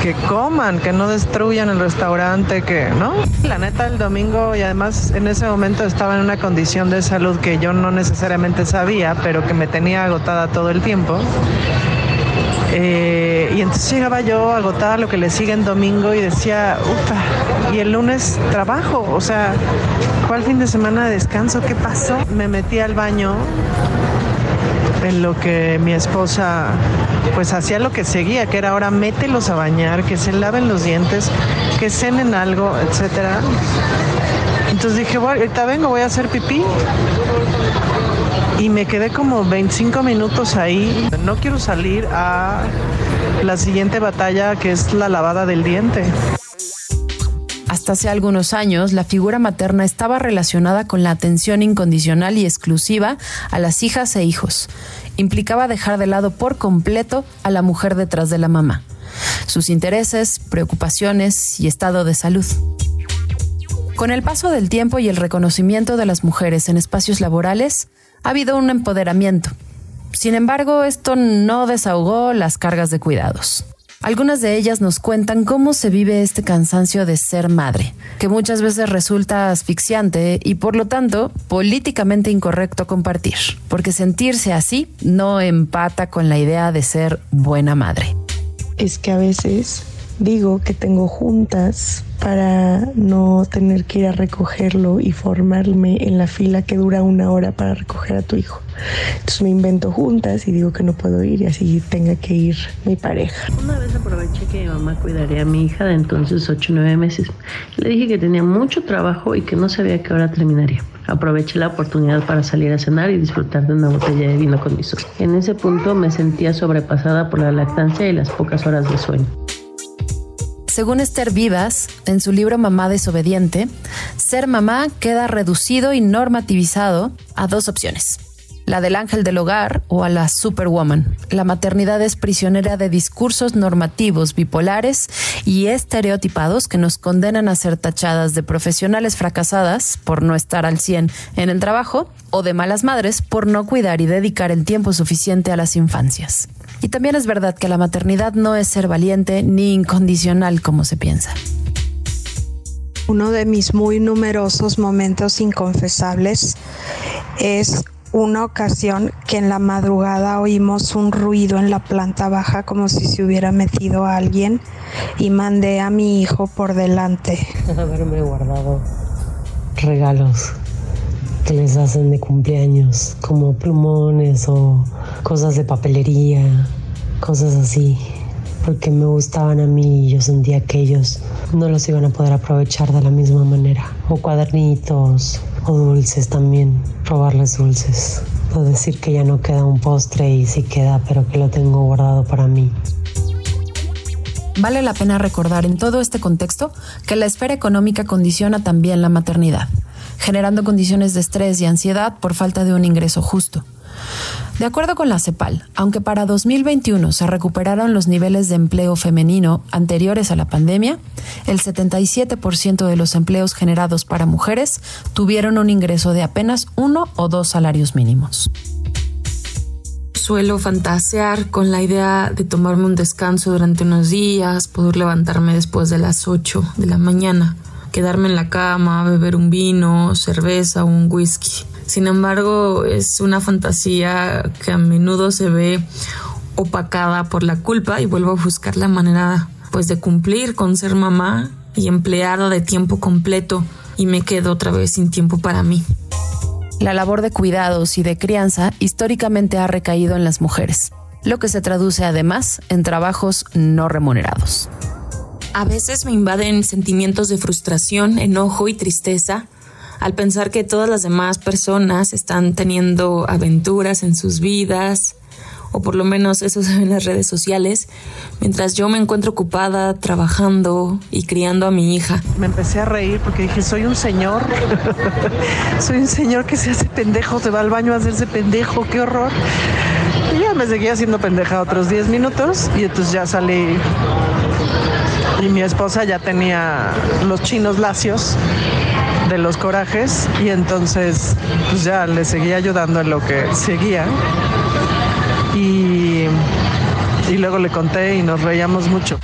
que coman, que no destruyan el restaurante, que, ¿no? La neta, el domingo y además en ese momento estaba en una condición de salud que yo no necesariamente sabía, pero que me tenía agotada todo el tiempo. Eh, y entonces llegaba yo agotada lo que le sigue en domingo y decía, ufa, y el lunes trabajo, o sea, ¿cuál fin de semana de descanso? ¿Qué pasó? Me metí al baño en lo que mi esposa pues hacía lo que seguía, que era ahora mételos a bañar, que se laven los dientes, que cenen algo, etcétera. Entonces dije, bueno, ahorita vengo, voy a hacer pipí y me quedé como 25 minutos ahí. No quiero salir a la siguiente batalla que es la lavada del diente. Hasta hace algunos años, la figura materna estaba relacionada con la atención incondicional y exclusiva a las hijas e hijos. Implicaba dejar de lado por completo a la mujer detrás de la mamá, sus intereses, preocupaciones y estado de salud. Con el paso del tiempo y el reconocimiento de las mujeres en espacios laborales, ha habido un empoderamiento. Sin embargo, esto no desahogó las cargas de cuidados. Algunas de ellas nos cuentan cómo se vive este cansancio de ser madre, que muchas veces resulta asfixiante y por lo tanto políticamente incorrecto compartir, porque sentirse así no empata con la idea de ser buena madre. Es que a veces digo que tengo juntas para no tener que ir a recogerlo y formarme en la fila que dura una hora para recoger a tu hijo. Entonces me invento juntas y digo que no puedo ir y así tenga que ir mi pareja. Una vez aproveché que mi mamá cuidaría a mi hija de entonces 8 o 9 meses. Le dije que tenía mucho trabajo y que no sabía qué hora terminaría. Aproveché la oportunidad para salir a cenar y disfrutar de una botella de vino con mis hijos. En ese punto me sentía sobrepasada por la lactancia y las pocas horas de sueño. Según Esther Vivas, en su libro Mamá desobediente, ser mamá queda reducido y normativizado a dos opciones. La del ángel del hogar o a la superwoman. La maternidad es prisionera de discursos normativos bipolares y estereotipados que nos condenan a ser tachadas de profesionales fracasadas por no estar al 100 en el trabajo o de malas madres por no cuidar y dedicar el tiempo suficiente a las infancias. Y también es verdad que la maternidad no es ser valiente ni incondicional como se piensa. Uno de mis muy numerosos momentos inconfesables es una ocasión que en la madrugada oímos un ruido en la planta baja como si se hubiera metido alguien y mandé a mi hijo por delante. Haberme guardado regalos que les hacen de cumpleaños, como plumones o cosas de papelería, cosas así, porque me gustaban a mí y yo sentía que ellos no los iban a poder aprovechar de la misma manera. O cuadernitos o dulces también, robarles dulces. O decir que ya no queda un postre y sí queda, pero que lo tengo guardado para mí. Vale la pena recordar en todo este contexto que la esfera económica condiciona también la maternidad generando condiciones de estrés y ansiedad por falta de un ingreso justo. De acuerdo con la CEPAL, aunque para 2021 se recuperaron los niveles de empleo femenino anteriores a la pandemia, el 77% de los empleos generados para mujeres tuvieron un ingreso de apenas uno o dos salarios mínimos. Suelo fantasear con la idea de tomarme un descanso durante unos días, poder levantarme después de las 8 de la mañana, quedarme en la cama, beber un vino, cerveza o un whisky sin embargo, es una fantasía que a menudo se ve opacada por la culpa y vuelvo a buscar la manera pues de cumplir con ser mamá y empleada de tiempo completo y me quedo otra vez sin tiempo para mí. La labor de cuidados y de crianza históricamente ha recaído en las mujeres, lo que se traduce además en trabajos no remunerados. A veces me invaden sentimientos de frustración, enojo y tristeza al pensar que todas las demás personas están teniendo aventuras en sus vidas, o por lo menos eso se ve en las redes sociales, mientras yo me encuentro ocupada trabajando y criando a mi hija. Me empecé a reír porque dije, soy un señor, soy un señor que se hace pendejo, se va al baño a hacerse pendejo, qué horror. Y ya me seguía haciendo pendeja otros 10 minutos y entonces ya salí y mi esposa ya tenía los chinos lacios de los corajes y entonces pues ya le seguía ayudando en lo que seguía. Y, y luego le conté y nos reíamos mucho.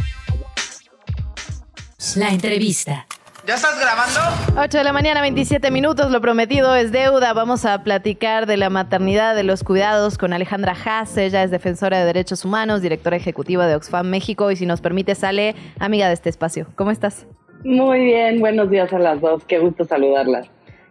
La entrevista. ¿Ya estás grabando? 8 de la mañana, 27 minutos. Lo prometido es deuda. Vamos a platicar de la maternidad, de los cuidados con Alejandra Haas. Ella es defensora de derechos humanos, directora ejecutiva de Oxfam México. Y si nos permite, sale amiga de este espacio. ¿Cómo estás? Muy bien, buenos días a las dos. Qué gusto saludarlas.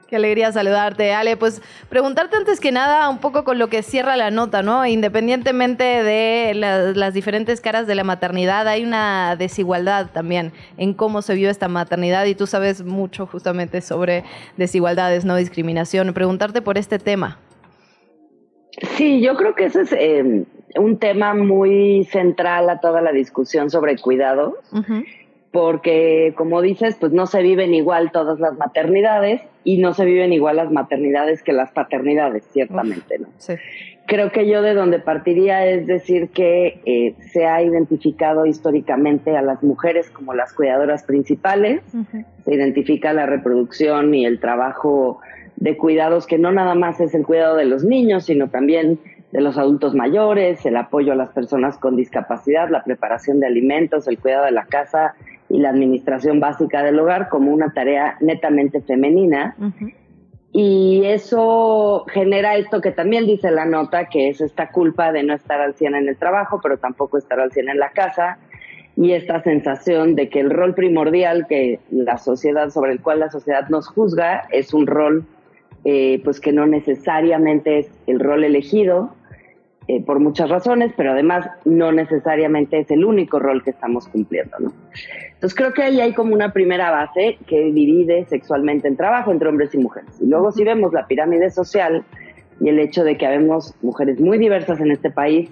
Qué alegría saludarte, Ale. Pues preguntarte antes que nada un poco con lo que cierra la nota, ¿no? Independientemente de las diferentes caras de la maternidad, hay una desigualdad también en cómo se vio esta maternidad y tú sabes mucho justamente sobre desigualdades, no discriminación. Preguntarte por este tema. Sí, yo creo que ese es eh, un tema muy central a toda la discusión sobre cuidados porque como dices, pues no se viven igual todas las maternidades y no se viven igual las maternidades que las paternidades, ciertamente, ¿no? Sí. Creo que yo de donde partiría es decir que eh, se ha identificado históricamente a las mujeres como las cuidadoras principales, se identifica la reproducción y el trabajo de cuidados que no nada más es el cuidado de los niños, sino también de los adultos mayores, el apoyo a las personas con discapacidad, la preparación de alimentos, el cuidado de la casa, y la administración básica del hogar como una tarea netamente femenina. Y eso genera esto que también dice la nota, que es esta culpa de no estar al 100 en el trabajo, pero tampoco estar al 100 en la casa, y esta sensación de que el rol primordial que la sociedad, sobre el cual la sociedad nos juzga, es un rol eh, pues que no necesariamente es el rol elegido, eh, por muchas razones, pero además no necesariamente es el único rol que estamos cumpliendo, ¿no? Entonces creo que ahí hay como una primera base que divide sexualmente el trabajo entre hombres y mujeres. Y luego si vemos la pirámide social y el hecho de que habemos mujeres muy diversas en este país,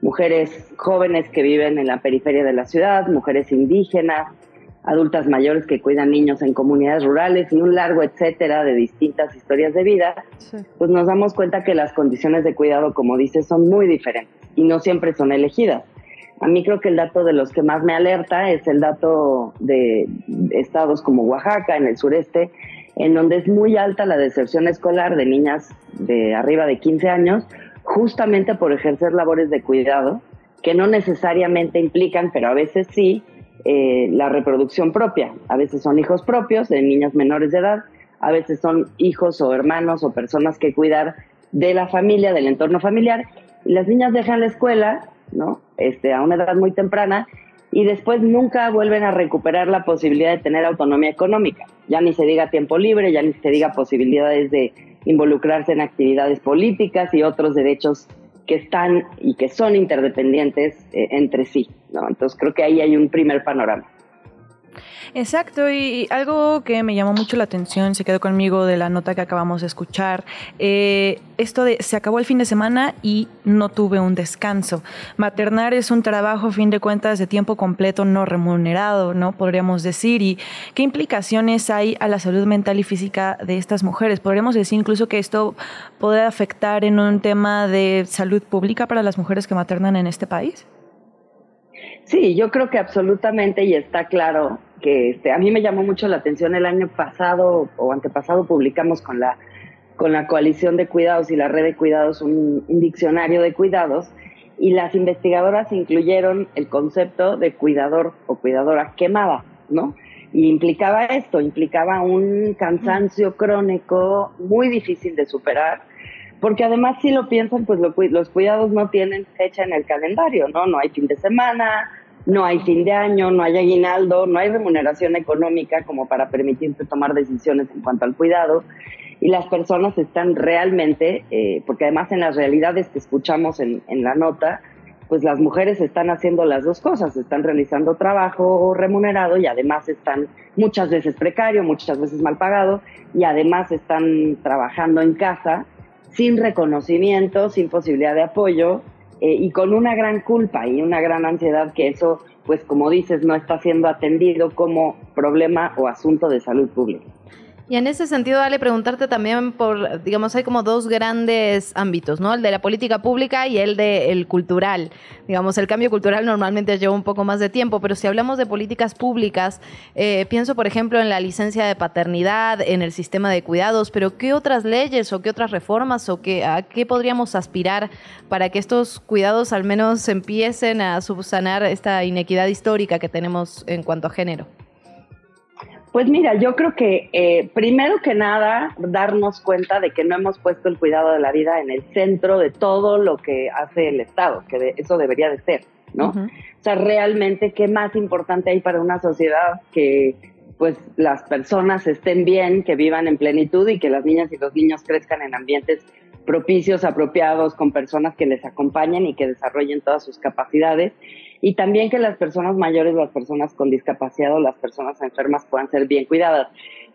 mujeres jóvenes que viven en la periferia de la ciudad, mujeres indígenas, adultas mayores que cuidan niños en comunidades rurales y un largo etcétera de distintas historias de vida, pues nos damos cuenta que las condiciones de cuidado, como dices, son muy diferentes y no siempre son elegidas. A mí creo que el dato de los que más me alerta es el dato de estados como Oaxaca, en el sureste, en donde es muy alta la deserción escolar de niñas de arriba de 15 años, justamente por ejercer labores de cuidado, que no necesariamente implican, pero a veces sí, eh, la reproducción propia. A veces son hijos propios de niñas menores de edad, a veces son hijos o hermanos o personas que cuidar de la familia, del entorno familiar. Y las niñas dejan la escuela, ¿no? Este, a una edad muy temprana y después nunca vuelven a recuperar la posibilidad de tener autonomía económica. Ya ni se diga tiempo libre, ya ni se diga posibilidades de involucrarse en actividades políticas y otros derechos que están y que son interdependientes eh, entre sí. ¿no? Entonces creo que ahí hay un primer panorama. Exacto, y algo que me llamó mucho la atención, se quedó conmigo de la nota que acabamos de escuchar, eh, esto de se acabó el fin de semana y no tuve un descanso. Maternar es un trabajo, fin de cuentas, de tiempo completo no remunerado, ¿no? Podríamos decir, y qué implicaciones hay a la salud mental y física de estas mujeres. Podríamos decir incluso que esto puede afectar en un tema de salud pública para las mujeres que maternan en este país. Sí, yo creo que absolutamente y está claro que este, a mí me llamó mucho la atención el año pasado o antepasado publicamos con la con la coalición de cuidados y la red de cuidados un, diccionario de cuidados y las investigadoras incluyeron el concepto de cuidador o cuidadora quemada, ¿no? Y implicaba esto, implicaba un cansancio crónico muy difícil de superar, porque además si lo piensan, pues los cuidados no tienen fecha en el calendario, ¿no? No hay fin de semana, no hay fin de año, no hay aguinaldo, no hay remuneración económica como para permitirte tomar decisiones en cuanto al cuidado. Y las personas están realmente, eh, porque además en las realidades que escuchamos en, en la nota, pues las mujeres están haciendo las dos cosas, están realizando trabajo remunerado y además están muchas veces precario, muchas veces mal pagado y además están trabajando en casa sin reconocimiento, sin posibilidad de apoyo eh, y con una gran culpa y una gran ansiedad que eso, pues como dices, no está siendo atendido como problema o asunto de salud pública. Y en ese sentido, dale preguntarte también por, digamos, hay como dos grandes ámbitos, ¿no? El de la política pública y el de el cultural. Digamos, el cambio cultural normalmente lleva un poco más de tiempo, pero si hablamos de políticas públicas, eh, pienso, por ejemplo, en la licencia de paternidad, en el sistema de cuidados, pero ¿qué otras leyes o qué otras reformas o qué, a qué podríamos aspirar para que estos cuidados al menos empiecen a subsanar esta inequidad histórica que tenemos en cuanto a género? Pues mira, yo creo que eh, primero que nada darnos cuenta de que no hemos puesto el cuidado de la vida en el centro de todo lo que hace el Estado, que eso debería de ser, ¿no? O sea, realmente qué más importante hay para una sociedad que pues las personas estén bien, que vivan en plenitud y que las niñas y los niños crezcan en ambientes propicios, apropiados, con personas que les acompañen y que desarrollen todas sus capacidades y también que las personas mayores, las personas con discapacidad o las personas enfermas puedan ser bien cuidadas.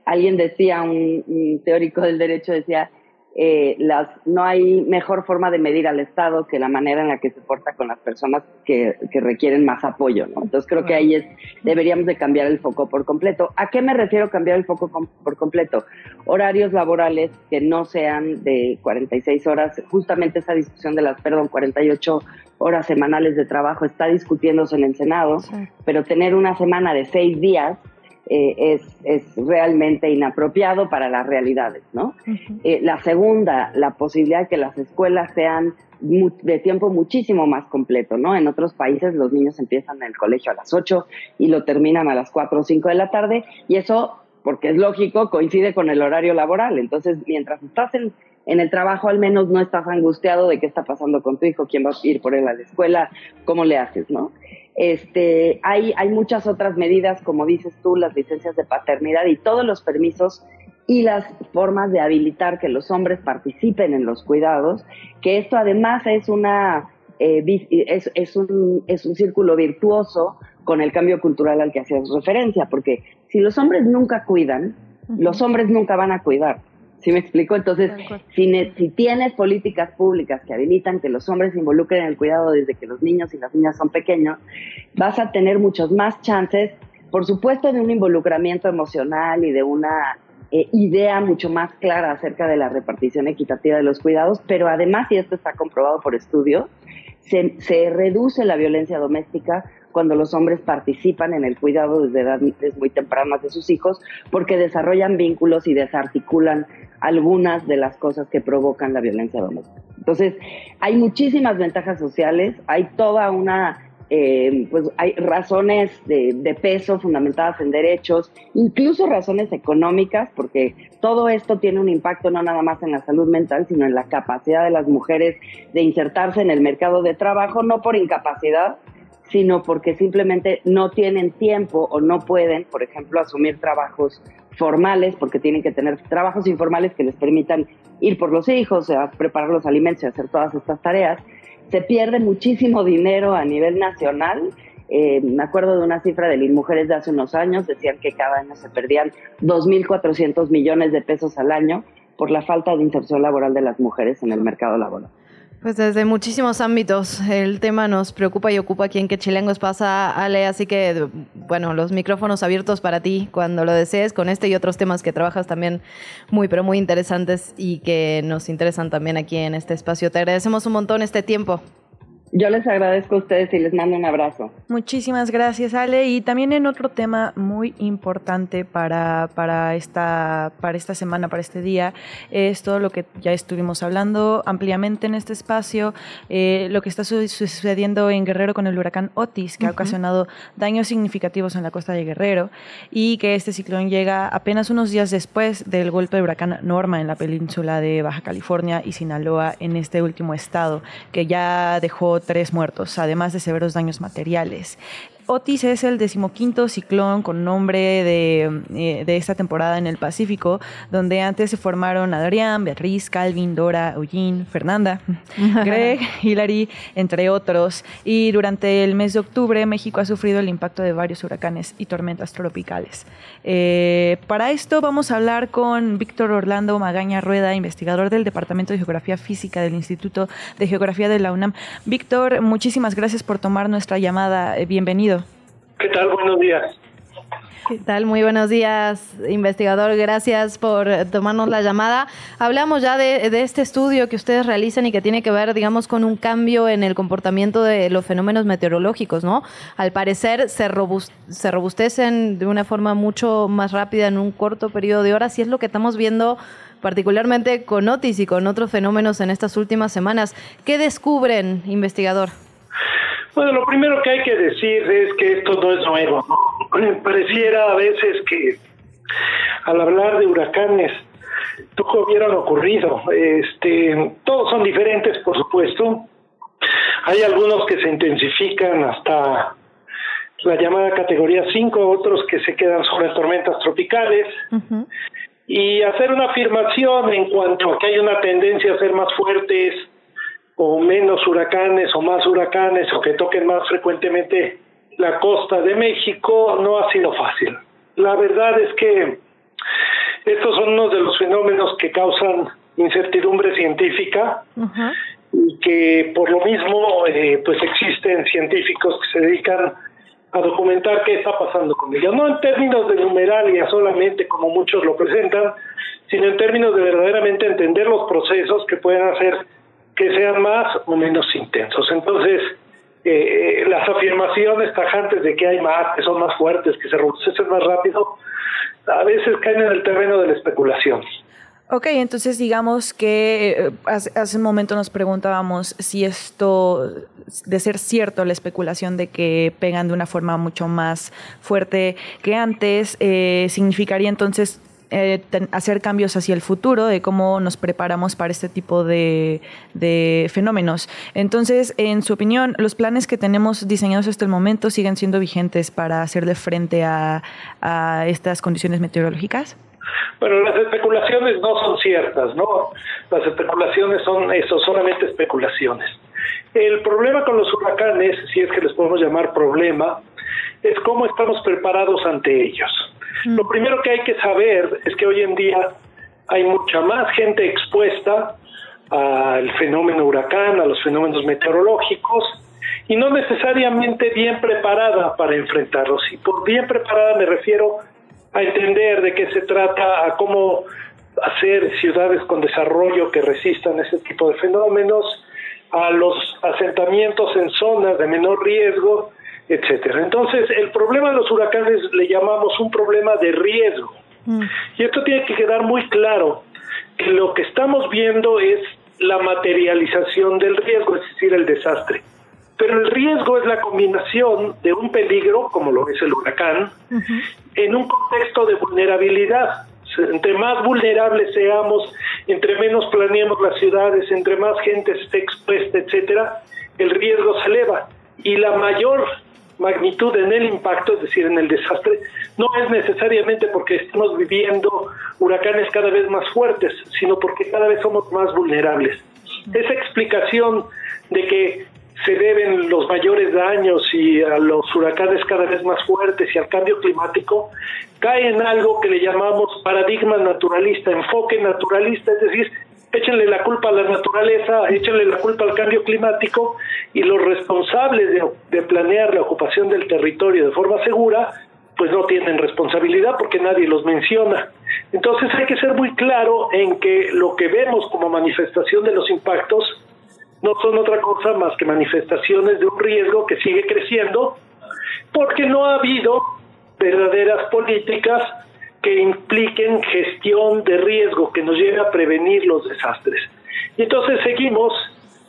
Alguien decía, un, teórico del derecho decía, eh, las, no hay mejor forma de medir al Estado que la manera en la que se porta con las personas que, que requieren más apoyo, ¿no? Entonces creo que ahí es, deberíamos de cambiar el foco por completo. ¿A qué me refiero cambiar el foco por completo? Horarios laborales que no sean de 46 horas, justamente esa discusión de las, perdón, 48 horas semanales de trabajo está discutiéndose en el Senado, pero tener una semana de seis días eh, es, es, realmente inapropiado para las realidades, ¿no? Eh, la segunda, la posibilidad de que las escuelas sean de tiempo muchísimo más completo, ¿no? En otros países los niños empiezan el colegio a las 8 y lo terminan a las 4 o 5 de la tarde y eso, porque es lógico, coincide con el horario laboral. Entonces, mientras estás en, en el trabajo al menos no estás angustiado de qué está pasando con tu hijo, quién va a ir por él a la escuela, cómo le haces, ¿no? Este, hay, hay muchas otras medidas, como dices tú, las licencias de paternidad y todos los permisos y las formas de habilitar que los hombres participen en los cuidados, que esto además es una eh, es, es, un, es un círculo virtuoso con el cambio cultural al que hacías referencia, porque si los hombres nunca cuidan, los hombres nunca van a cuidar. ¿Sí me explico? Entonces, si, si tienes políticas públicas que habilitan que los hombres se involucren en el cuidado desde que los niños y las niñas son pequeños, vas a tener muchos más chances, por supuesto, de un involucramiento emocional y de una eh, idea mucho más clara acerca de la repartición equitativa de los cuidados, pero además, y esto está comprobado por estudios, se, se reduce la violencia doméstica cuando los hombres participan en el cuidado desde edades muy tempranas de sus hijos, porque desarrollan vínculos y desarticulan algunas de las cosas que provocan la violencia doméstica. Entonces, hay muchísimas ventajas sociales, hay toda una eh, pues hay razones de, de, peso fundamentadas en derechos, incluso razones económicas, porque todo esto tiene un impacto no nada más en la salud mental, sino en la capacidad de las mujeres de insertarse en el mercado de trabajo, no por incapacidad, sino porque simplemente no tienen tiempo o no pueden, por ejemplo, asumir trabajos formales, porque tienen que tener trabajos informales que les permitan ir por los hijos, preparar los alimentos y hacer todas estas tareas. Se pierde muchísimo dinero a nivel nacional eh, me acuerdo de una cifra de Mujeres de hace unos años, decían que cada año se perdían 2.400 millones de pesos al año por la falta de inserción laboral de las mujeres en el mercado laboral. Pues desde muchísimos ámbitos el tema nos preocupa y ocupa aquí en Que Chilengos pasa, Ale, así que, bueno, los micrófonos abiertos para ti cuando lo desees con este y otros temas que trabajas también muy, pero muy interesantes y que nos interesan también aquí en este espacio. Te agradecemos un montón este tiempo. Yo les agradezco a ustedes y les mando un abrazo. Muchísimas gracias, Ale. Y también en otro tema muy importante para, para, esta, para esta semana, para este día, es todo lo que ya estuvimos hablando ampliamente en este espacio, eh, lo que está sucediendo en Guerrero con el huracán Otis, que ha ocasionado daños significativos en la costa de Guerrero, y que este ciclón llega apenas unos días después del golpe de huracán Norma en la península de Baja California y Sinaloa en este último estado, que ya dejó tres muertos, además de severos daños materiales. Otis es el decimoquinto ciclón con nombre de, eh, de, esta temporada en el Pacífico, donde antes se formaron Adrián, Beatriz, Calvin, Dora, Eugene, Fernanda, Greg, Hilary, entre otros. Y durante el mes de octubre, México ha sufrido el impacto de varios huracanes y tormentas tropicales. Eh, para esto vamos a hablar con Víctor Orlando Magaña Rueda, investigador del Departamento de Geografía Física del Instituto de Geografía de la UNAM. Víctor, muchísimas gracias por tomar nuestra llamada. Eh, bienvenido. ¿Qué tal? Buenos días. ¿Qué tal? Muy buenos días, investigador. Gracias por tomarnos la llamada. Hablamos ya de, este estudio que ustedes realizan y que tiene que ver, digamos, con un cambio en el comportamiento de los fenómenos meteorológicos, ¿no? Al parecer se, se robustecen de una forma mucho más rápida en un corto periodo de horas y es lo que estamos viendo particularmente con Otis y con otros fenómenos en estas últimas semanas. ¿Qué descubren, investigador? Bueno, lo primero que hay que decir es que esto no es nuevo. Pareciera a veces que al hablar de huracanes nunca hubieran ocurrido. Este, todos son diferentes, por supuesto. Hay algunos que se intensifican hasta la llamada categoría 5, otros que se quedan sobre tormentas tropicales. Y hacer una afirmación en cuanto a que hay una tendencia a ser más fuertes o menos huracanes o más huracanes o que toquen más frecuentemente la costa de México no ha sido fácil. La verdad es que estos son uno de los fenómenos que causan incertidumbre científica y que por lo mismo eh, pues existen científicos que se dedican a documentar qué está pasando con ellos, no en términos de numeralia solamente como muchos lo presentan, sino en términos de verdaderamente entender los procesos que pueden hacer que sean más o menos intensos. Entonces, eh, las afirmaciones tajantes de que hay más, que son más fuertes, que se reducen más rápido, a veces caen en el terreno de la especulación. Ok, entonces digamos que eh, hace, hace, un momento nos preguntábamos si esto, de ser cierto, la especulación de que pegan de una forma mucho más fuerte que antes, eh, significaría entonces eh, hacer cambios hacia el futuro, de cómo nos preparamos para este tipo de, fenómenos. Entonces, en su opinión, ¿los planes que tenemos diseñados hasta el momento siguen siendo vigentes para hacerle frente a, estas condiciones meteorológicas? Bueno, las especulaciones no son ciertas, ¿no? Las especulaciones son eso, solamente especulaciones. El problema con los huracanes, si es que les podemos llamar problema, es cómo estamos preparados ante ellos. Lo primero que hay que saber es que hoy en día hay mucha más gente expuesta al fenómeno huracán, a los fenómenos meteorológicos, y no necesariamente bien preparada para enfrentarlos. Y por bien preparada me refiero a entender de qué se trata, a cómo hacer ciudades con desarrollo que resistan ese tipo de fenómenos, a los asentamientos en zonas de menor riesgo, etcétera. Entonces, el problema de los huracanes le llamamos un problema de riesgo. Mm. Y esto tiene que quedar muy claro, que lo que estamos viendo es la materialización del riesgo, es decir, el desastre. Pero el riesgo es la combinación de un peligro, como lo es el huracán, en un contexto de vulnerabilidad. Entre más vulnerables seamos, entre menos planeemos las ciudades, entre más gente esté expuesta, etcétera, el riesgo se eleva. Y la mayor magnitud en el impacto, es decir, en el desastre, no es necesariamente porque estamos viviendo huracanes cada vez más fuertes, sino porque cada vez somos más vulnerables. Esa explicación de que se deben los mayores daños y a los huracanes cada vez más fuertes y al cambio climático, cae en algo que le llamamos paradigma naturalista, enfoque naturalista, es decir, échenle la culpa a la naturaleza, échenle la culpa al cambio climático y los responsables de, de, planear la ocupación del territorio de forma segura, pues no tienen responsabilidad porque nadie los menciona. Entonces hay que ser muy claro en que lo que vemos como manifestación de los impactos no son otra cosa más que manifestaciones de un riesgo que sigue creciendo porque no ha habido verdaderas políticas que impliquen gestión de riesgo que nos lleve a prevenir los desastres. Y entonces seguimos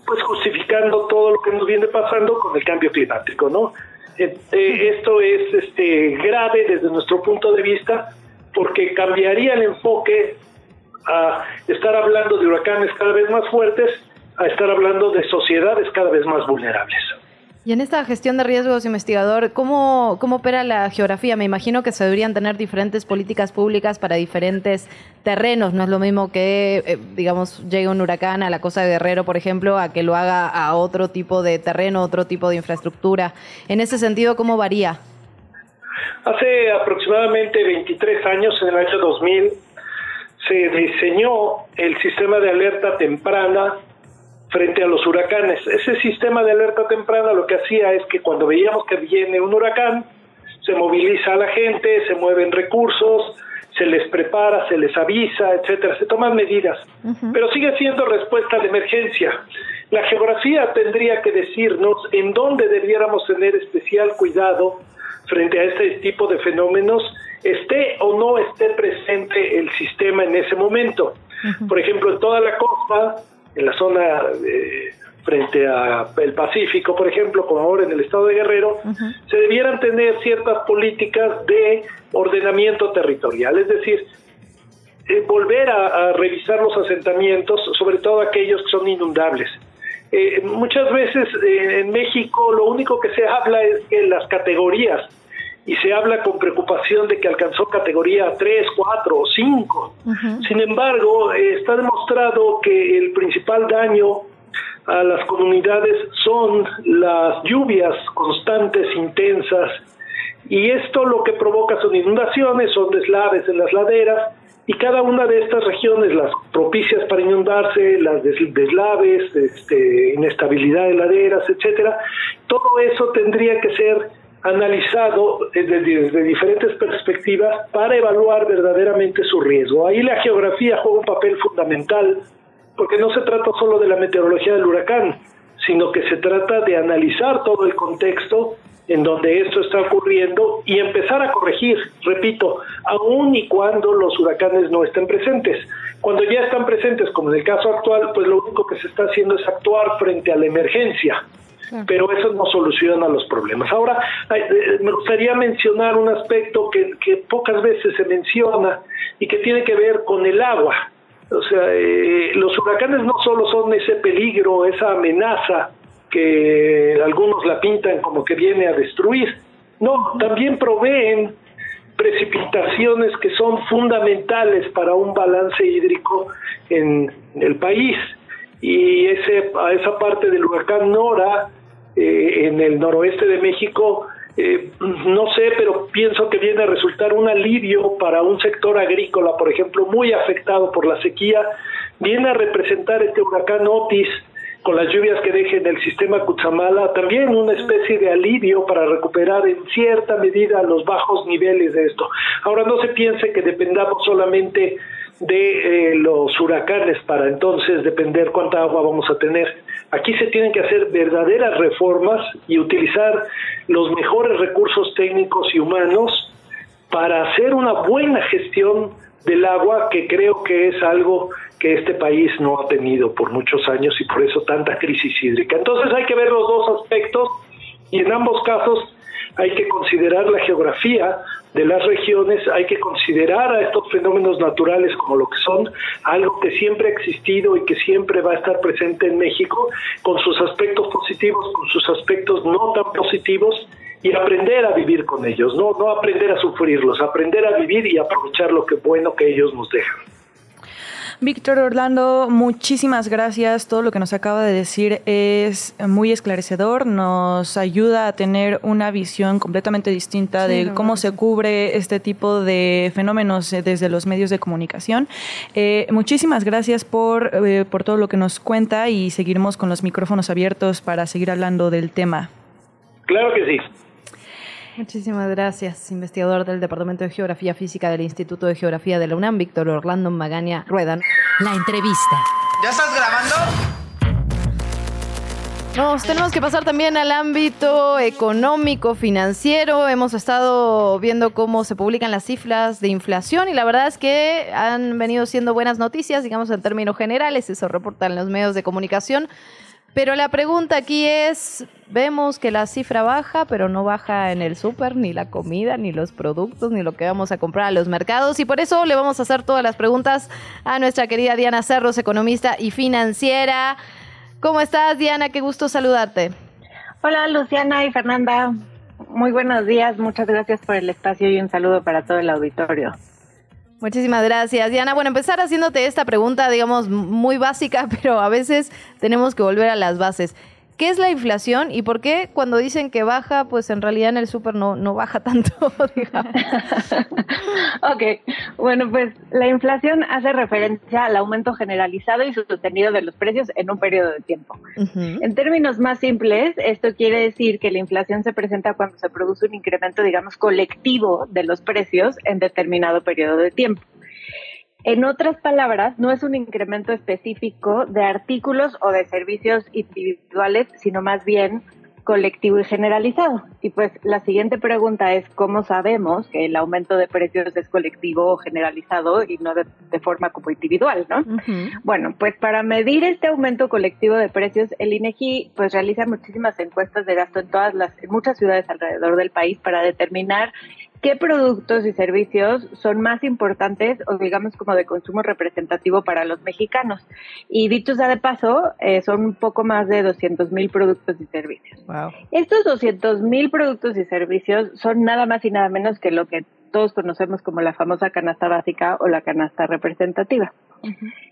pues justificando todo lo que nos viene pasando con el cambio climático, ¿no? Eh, eh, esto es este grave desde nuestro punto de vista porque cambiaría el enfoque a estar hablando de huracanes cada vez más fuertes a estar hablando de sociedades cada vez más vulnerables. Y en esta gestión de riesgos, investigador, ¿cómo, ¿cómo opera la geografía? Me imagino que se deberían tener diferentes políticas públicas para diferentes terrenos. No es lo mismo que, eh, digamos, llegue un huracán a la costa de Guerrero, por ejemplo, a que lo haga a otro tipo de terreno, otro tipo de infraestructura. En ese sentido, ¿cómo varía? Hace aproximadamente 23 años, en el año 2000, se diseñó el sistema de alerta temprana frente a los huracanes. Ese sistema de alerta temprana lo que hacía es que cuando veíamos que viene un huracán, se moviliza a la gente, se mueven recursos, se les prepara, se les avisa, etcétera, se toman medidas. Pero sigue siendo respuesta de emergencia. La geografía tendría que decirnos en dónde debiéramos tener especial cuidado frente a este tipo de fenómenos, esté o no esté presente el sistema en ese momento. Por ejemplo, en toda la costa en la zona frente a el Pacífico, por ejemplo, como ahora en el estado de Guerrero, se debieran tener ciertas políticas de ordenamiento territorial, es decir, eh, volver a, revisar los asentamientos, sobre todo aquellos que son inundables. Eh, muchas veces eh, en México lo único que se habla es que las categorías y se habla con preocupación de que alcanzó categoría 3, 4 o 5. Sin embargo, está demostrado que el principal daño a las comunidades son las lluvias constantes, intensas, y esto lo que provoca son inundaciones, son deslaves en las laderas, y cada una de estas regiones, las propicias para inundarse, las deslaves, este, inestabilidad de laderas, etcétera, todo eso tendría que ser analizado desde, desde, diferentes perspectivas para evaluar verdaderamente su riesgo. Ahí la geografía juega un papel fundamental porque no se trata solo de la meteorología del huracán, sino que se trata de analizar todo el contexto en donde esto está ocurriendo y empezar a corregir, repito, aun y cuando los huracanes no estén presentes. Cuando ya están presentes, como en el caso actual, pues lo único que se está haciendo es actuar frente a la emergencia pero eso no soluciona los problemas. Ahora, eh, me gustaría mencionar un aspecto que, pocas veces se menciona y que tiene que ver con el agua. O sea, eh, los huracanes no solo son ese peligro, esa amenaza que algunos la pintan como que viene a destruir, no, también proveen precipitaciones que son fundamentales para un balance hídrico en el país y ese, a esa parte del huracán Nora eh, en el noroeste de México, eh, no sé, pero pienso que viene a resultar un alivio para un sector agrícola, por ejemplo, muy afectado por la sequía, viene a representar este huracán Otis con las lluvias que deje en el sistema Cutzamala, también una especie de alivio para recuperar en cierta medida los bajos niveles de esto. Ahora no se piense que dependamos solamente de eh, los huracanes para entonces depender cuánta agua vamos a tener. Aquí se tienen que hacer verdaderas reformas y utilizar los mejores recursos técnicos y humanos para hacer una buena gestión del agua, que creo que es algo que este país no ha tenido por muchos años y por eso tanta crisis hídrica. Entonces hay que ver los dos aspectos y en ambos casos hay que considerar la geografía de las regiones, hay que considerar a estos fenómenos naturales como lo que son, algo que siempre ha existido y que siempre va a estar presente en México, con sus aspectos positivos, con sus aspectos no tan positivos, y aprender a vivir con ellos, no, no aprender a sufrirlos, aprender a vivir y aprovechar lo que bueno que ellos nos dejan. Víctor Orlando, muchísimas gracias. Todo lo que nos acaba de decir es muy esclarecedor, nos ayuda a tener una visión completamente distinta de cómo se cubre este tipo de fenómenos eh, desde los medios de comunicación. Eh, muchísimas gracias por, eh, por todo lo que nos cuenta y seguiremos con los micrófonos abiertos para seguir hablando del tema. Claro que sí. Muchísimas gracias, investigador del Departamento de Geografía Física del Instituto de Geografía de la UNAM, Víctor Orlando Magaña Ruedan. La entrevista. ¿Ya estás grabando? Nos tenemos que pasar también al ámbito económico, financiero. Hemos estado viendo cómo se publican las cifras de inflación y la verdad es que han venido siendo buenas noticias, digamos en términos generales, eso reportan los medios de comunicación. Pero la pregunta aquí es, vemos que la cifra baja, pero no baja en el súper, ni la comida, ni los productos, ni lo que vamos a comprar a los mercados. Y por eso le vamos a hacer todas las preguntas a nuestra querida Diana Cerros, economista y financiera. ¿Cómo estás, Diana? Qué gusto saludarte. Hola, Luciana y Fernanda. Muy buenos días. Muchas gracias por el espacio y un saludo para todo el auditorio. Muchísimas gracias, Diana. Bueno, empezar haciéndote esta pregunta, digamos, muy básica, pero a veces tenemos que volver a las bases. ¿Qué es la inflación y por qué cuando dicen que baja, pues en realidad en el súper no, no baja tanto, digamos? ok, bueno, pues la inflación hace referencia al aumento generalizado y sostenido de los precios en un periodo de tiempo. En términos más simples, esto quiere decir que la inflación se presenta cuando se produce un incremento, digamos, colectivo de los precios en determinado periodo de tiempo. En otras palabras, no es un incremento específico de artículos o de servicios individuales, sino más bien colectivo y generalizado. Y pues la siguiente pregunta es, ¿cómo sabemos que el aumento de precios es colectivo o generalizado y no de, forma como individual, no? Bueno, pues para medir este aumento colectivo de precios, el INEGI pues realiza muchísimas encuestas de gasto en todas las, en muchas ciudades alrededor del país para determinar qué productos y servicios son más importantes o digamos como de consumo representativo para los mexicanos. Y dicho sea de paso, eh, son un poco más de 200 mil productos y servicios. Estos 200 mil productos y servicios son nada más y nada menos que lo que todos conocemos como la famosa canasta básica o la canasta representativa.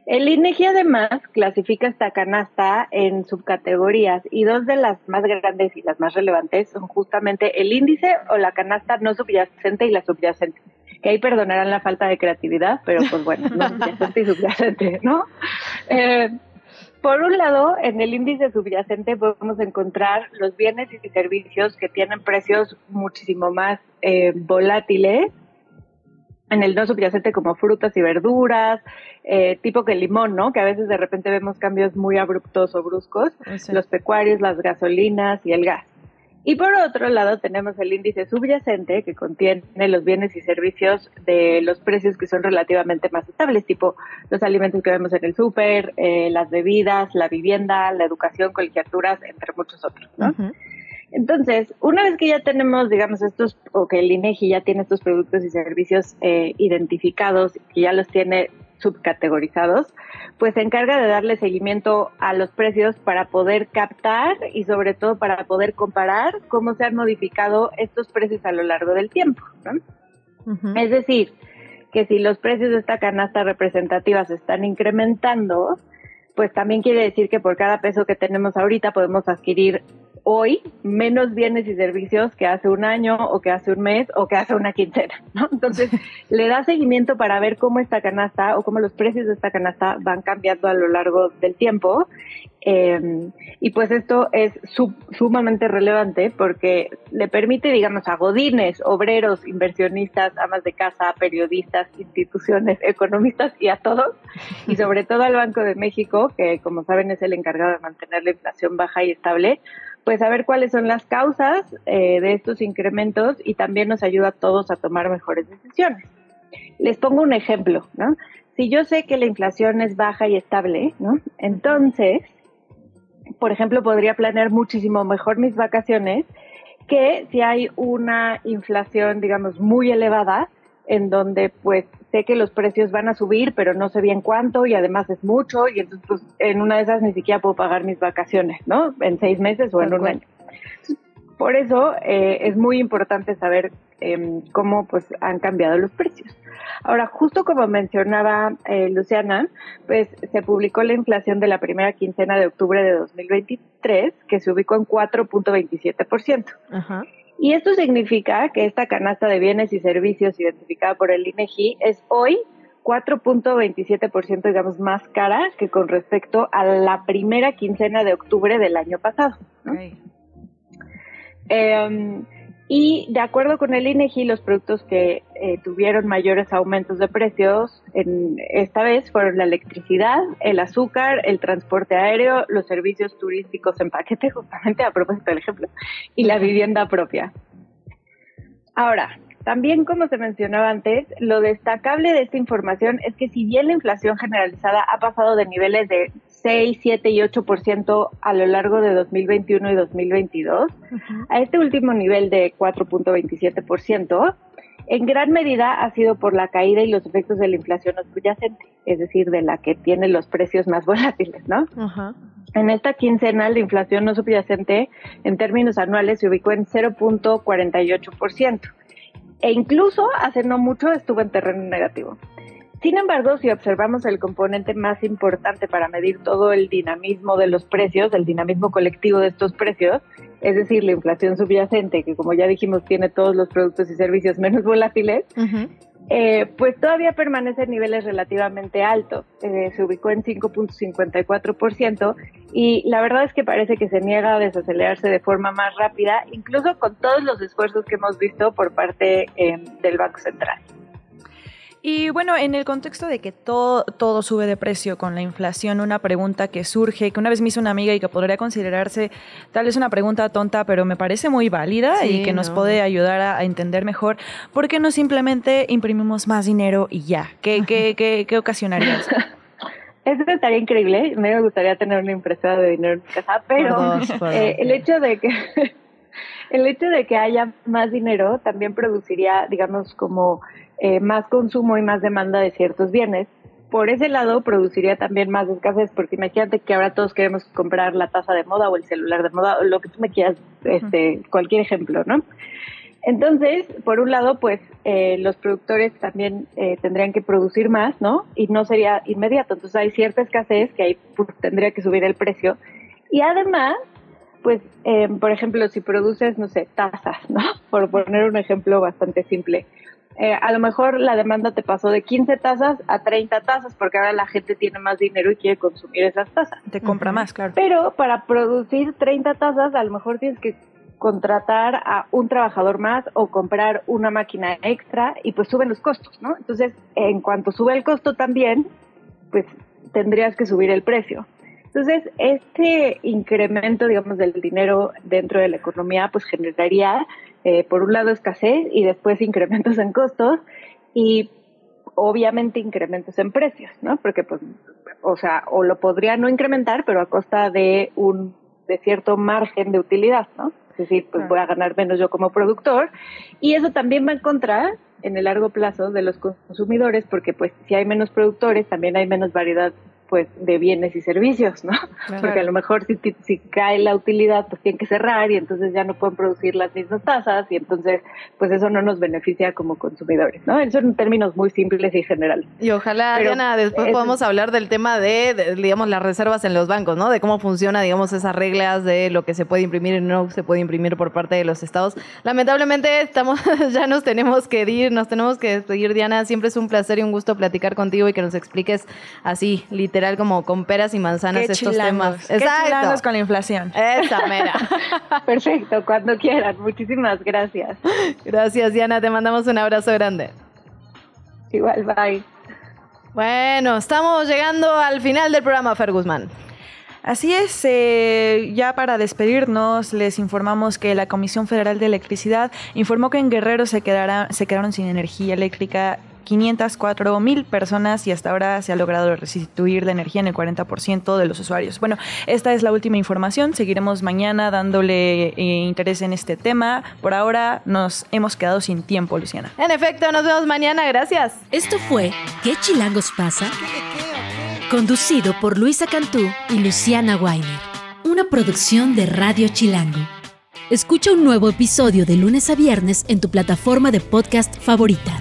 El INEGI además clasifica esta canasta en subcategorías y dos de las más grandes y las más relevantes son justamente el índice o la canasta no subyacente y la subyacente. Que ahí perdonarán la falta de creatividad, pero pues bueno, no subyacente y subyacente, ¿no? Eh, por un lado, en el índice subyacente podemos encontrar los bienes y servicios que tienen precios muchísimo más eh, volátiles. En el no subyacente como frutas y verduras, eh, tipo que el limón, ¿no? Que a veces de repente vemos cambios muy abruptos o bruscos. Los pecuarios, las gasolinas y el gas. Y por otro lado tenemos el índice subyacente que contiene los bienes y servicios de los precios que son relativamente más estables, tipo los alimentos que vemos en el súper, eh, las bebidas, la vivienda, la educación, colegiaturas, entre muchos otros. ¿no? Entonces, una vez que ya tenemos, digamos, estos, o que el INEGI ya tiene estos productos y servicios eh, identificados, que ya los tiene subcategorizados, pues se encarga de darle seguimiento a los precios para poder captar y sobre todo para poder comparar cómo se han modificado estos precios a lo largo del tiempo. Es decir, que si los precios de esta canasta representativa se están incrementando, pues también quiere decir que por cada peso que tenemos ahorita podemos adquirir hoy menos bienes y servicios que hace un año o que hace un mes o que hace una quincena, ¿no? Entonces, le da seguimiento para ver cómo esta canasta o cómo los precios de esta canasta van cambiando a lo largo del tiempo. Em, y pues esto es sumamente relevante porque le permite, digamos, a godines, obreros, inversionistas, amas de casa, periodistas, instituciones, economistas y a todos, y sobre todo al Banco de México, que como saben es el encargado de mantener la inflación baja y estable, pues saber cuáles son las causas eh, de estos incrementos y también nos ayuda a todos a tomar mejores decisiones. Les pongo un ejemplo, ¿no? Si yo sé que la inflación es baja y estable, ¿no? Entonces, por ejemplo, podría planear muchísimo mejor mis vacaciones que si hay una inflación, digamos, muy elevada, en donde pues sé que los precios van a subir, pero no sé bien cuánto y además es mucho y entonces pues, en una de esas ni siquiera puedo pagar mis vacaciones, ¿no? En seis meses o en un año. Por eso eh, es muy importante saber em, cómo pues han cambiado los precios. Ahora, justo como mencionaba eh, Luciana, pues se publicó la inflación de la primera quincena de octubre de 2023, que se ubicó en 4.27%. Ajá. Y esto significa que esta canasta de bienes y servicios identificada por el INEGI es hoy 4.27% digamos más cara que con respecto a la primera quincena de octubre del año pasado. Em, y de acuerdo con el INEGI, los productos que eh, tuvieron mayores aumentos de precios en, esta vez fueron la electricidad, el azúcar, el transporte aéreo, los servicios turísticos en paquete, justamente a propósito del ejemplo, y la vivienda propia. Ahora, también, como se mencionaba antes, lo destacable de esta información es que si bien la inflación generalizada ha pasado de niveles de 6, 7 y 8% a lo largo de 2021 y 2022, a este último nivel de 4.27%, en gran medida ha sido por la caída y los efectos de la inflación subyacente, es decir, de la que tiene los precios más volátiles, ¿no? En esta quincena, la inflación no subyacente en términos anuales se ubicó en 0.48% e incluso hace no mucho estuvo en terreno negativo. Sin embargo, si observamos el componente más importante para medir todo el dinamismo de los precios, el dinamismo colectivo de estos precios, es decir, la inflación subyacente, que como ya dijimos tiene todos los productos y servicios menos volátiles, eh, pues todavía permanece en niveles relativamente altos. Eh, se ubicó en 5.54% y la verdad es que parece que se niega a desacelerarse de forma más rápida, incluso con todos los esfuerzos que hemos visto por parte eh, del Banco Central. Y bueno, en el contexto de que todo, todo sube de precio con la inflación, una pregunta que surge, que una vez me hizo una amiga y que podría considerarse tal vez una pregunta tonta, pero me parece muy válida y que nos puede ayudar a, entender mejor, ¿por qué no simplemente imprimimos más dinero y ya? ¿Qué, qué, qué, qué ocasionaría eso? Eso estaría increíble. Me gustaría tener una impresora de dinero en casa, pero eh, el hecho de que el hecho de que haya más dinero también produciría, digamos, como eh, más consumo y más demanda de ciertos bienes. Por ese lado, produciría también más escasez, porque imagínate que ahora todos queremos comprar la taza de moda o el celular de moda, o lo que tú me quieras, este, cualquier ejemplo, ¿no? Entonces, por un lado, pues eh, los productores también eh, tendrían que producir más, ¿no? Y no sería inmediato. Entonces hay cierta escasez que ahí pues, tendría que subir el precio. Y además, pues, por ejemplo, si produces, no sé, tazas, ¿no? Por poner un ejemplo bastante simple. Eh, a lo mejor la demanda te pasó de 15 tazas a 30 tazas porque ahora la gente tiene más dinero y quiere consumir esas tazas. Te compra más, claro. Pero para producir 30 tazas a lo mejor tienes que contratar a un trabajador más o comprar una máquina extra y pues suben los costos, ¿no? Entonces, en cuanto sube el costo también, pues tendrías que subir el precio. Entonces, este incremento, digamos, del dinero dentro de la economía, pues generaría eh, por un lado escasez y después incrementos en costos y obviamente incrementos en precios, ¿no? Porque pues, o sea, o lo podría no incrementar, pero a costa de un de cierto margen de utilidad, ¿no? Es decir, pues voy a ganar menos yo como productor y eso también va en contra en el largo plazo de los consumidores porque pues si hay menos productores también hay menos variedad pues de bienes y servicios, ¿no? Porque a lo mejor si, si cae la utilidad, pues tienen que cerrar y entonces ya no pueden producir las mismas tasas y entonces pues eso no nos beneficia como consumidores, ¿no? Eso en términos muy simples y generales. Y ojalá, Diana, después podamos hablar del tema de, digamos, las reservas en los bancos, ¿no? De cómo funciona, digamos, esas reglas de lo que se puede imprimir y no se puede imprimir por parte de los estados. Lamentablemente estamos, ya nos tenemos que ir, nos tenemos que despedir, Diana. Siempre es un placer y un gusto platicar contigo y que nos expliques así, literalmente como con peras y manzanas estos temas. Qué Exacto. con la inflación. Esa mera. Perfecto, cuando quieran. Muchísimas gracias. Gracias, Diana. Te mandamos un abrazo grande. Igual, bye. Bueno, estamos llegando al final del programa, Fer Guzmán. Así es, eh, ya para despedirnos les informamos que la Comisión Federal de Electricidad informó que en Guerrero se, quedará, se quedaron sin energía eléctrica 504 mil personas y hasta ahora se ha logrado restituir la energía en el 40% de los usuarios. Bueno, esta es la última información. Seguiremos mañana dándole eh, interés en este tema. Por ahora nos hemos quedado sin tiempo, Luciana. En efecto, nos vemos mañana. Gracias. Esto fue ¿Qué chilangos pasa? Conducido por Luisa Cantú y Luciana Weiner. Una producción de Radio Chilango. Escucha un nuevo episodio de lunes a viernes en tu plataforma de podcast favorita.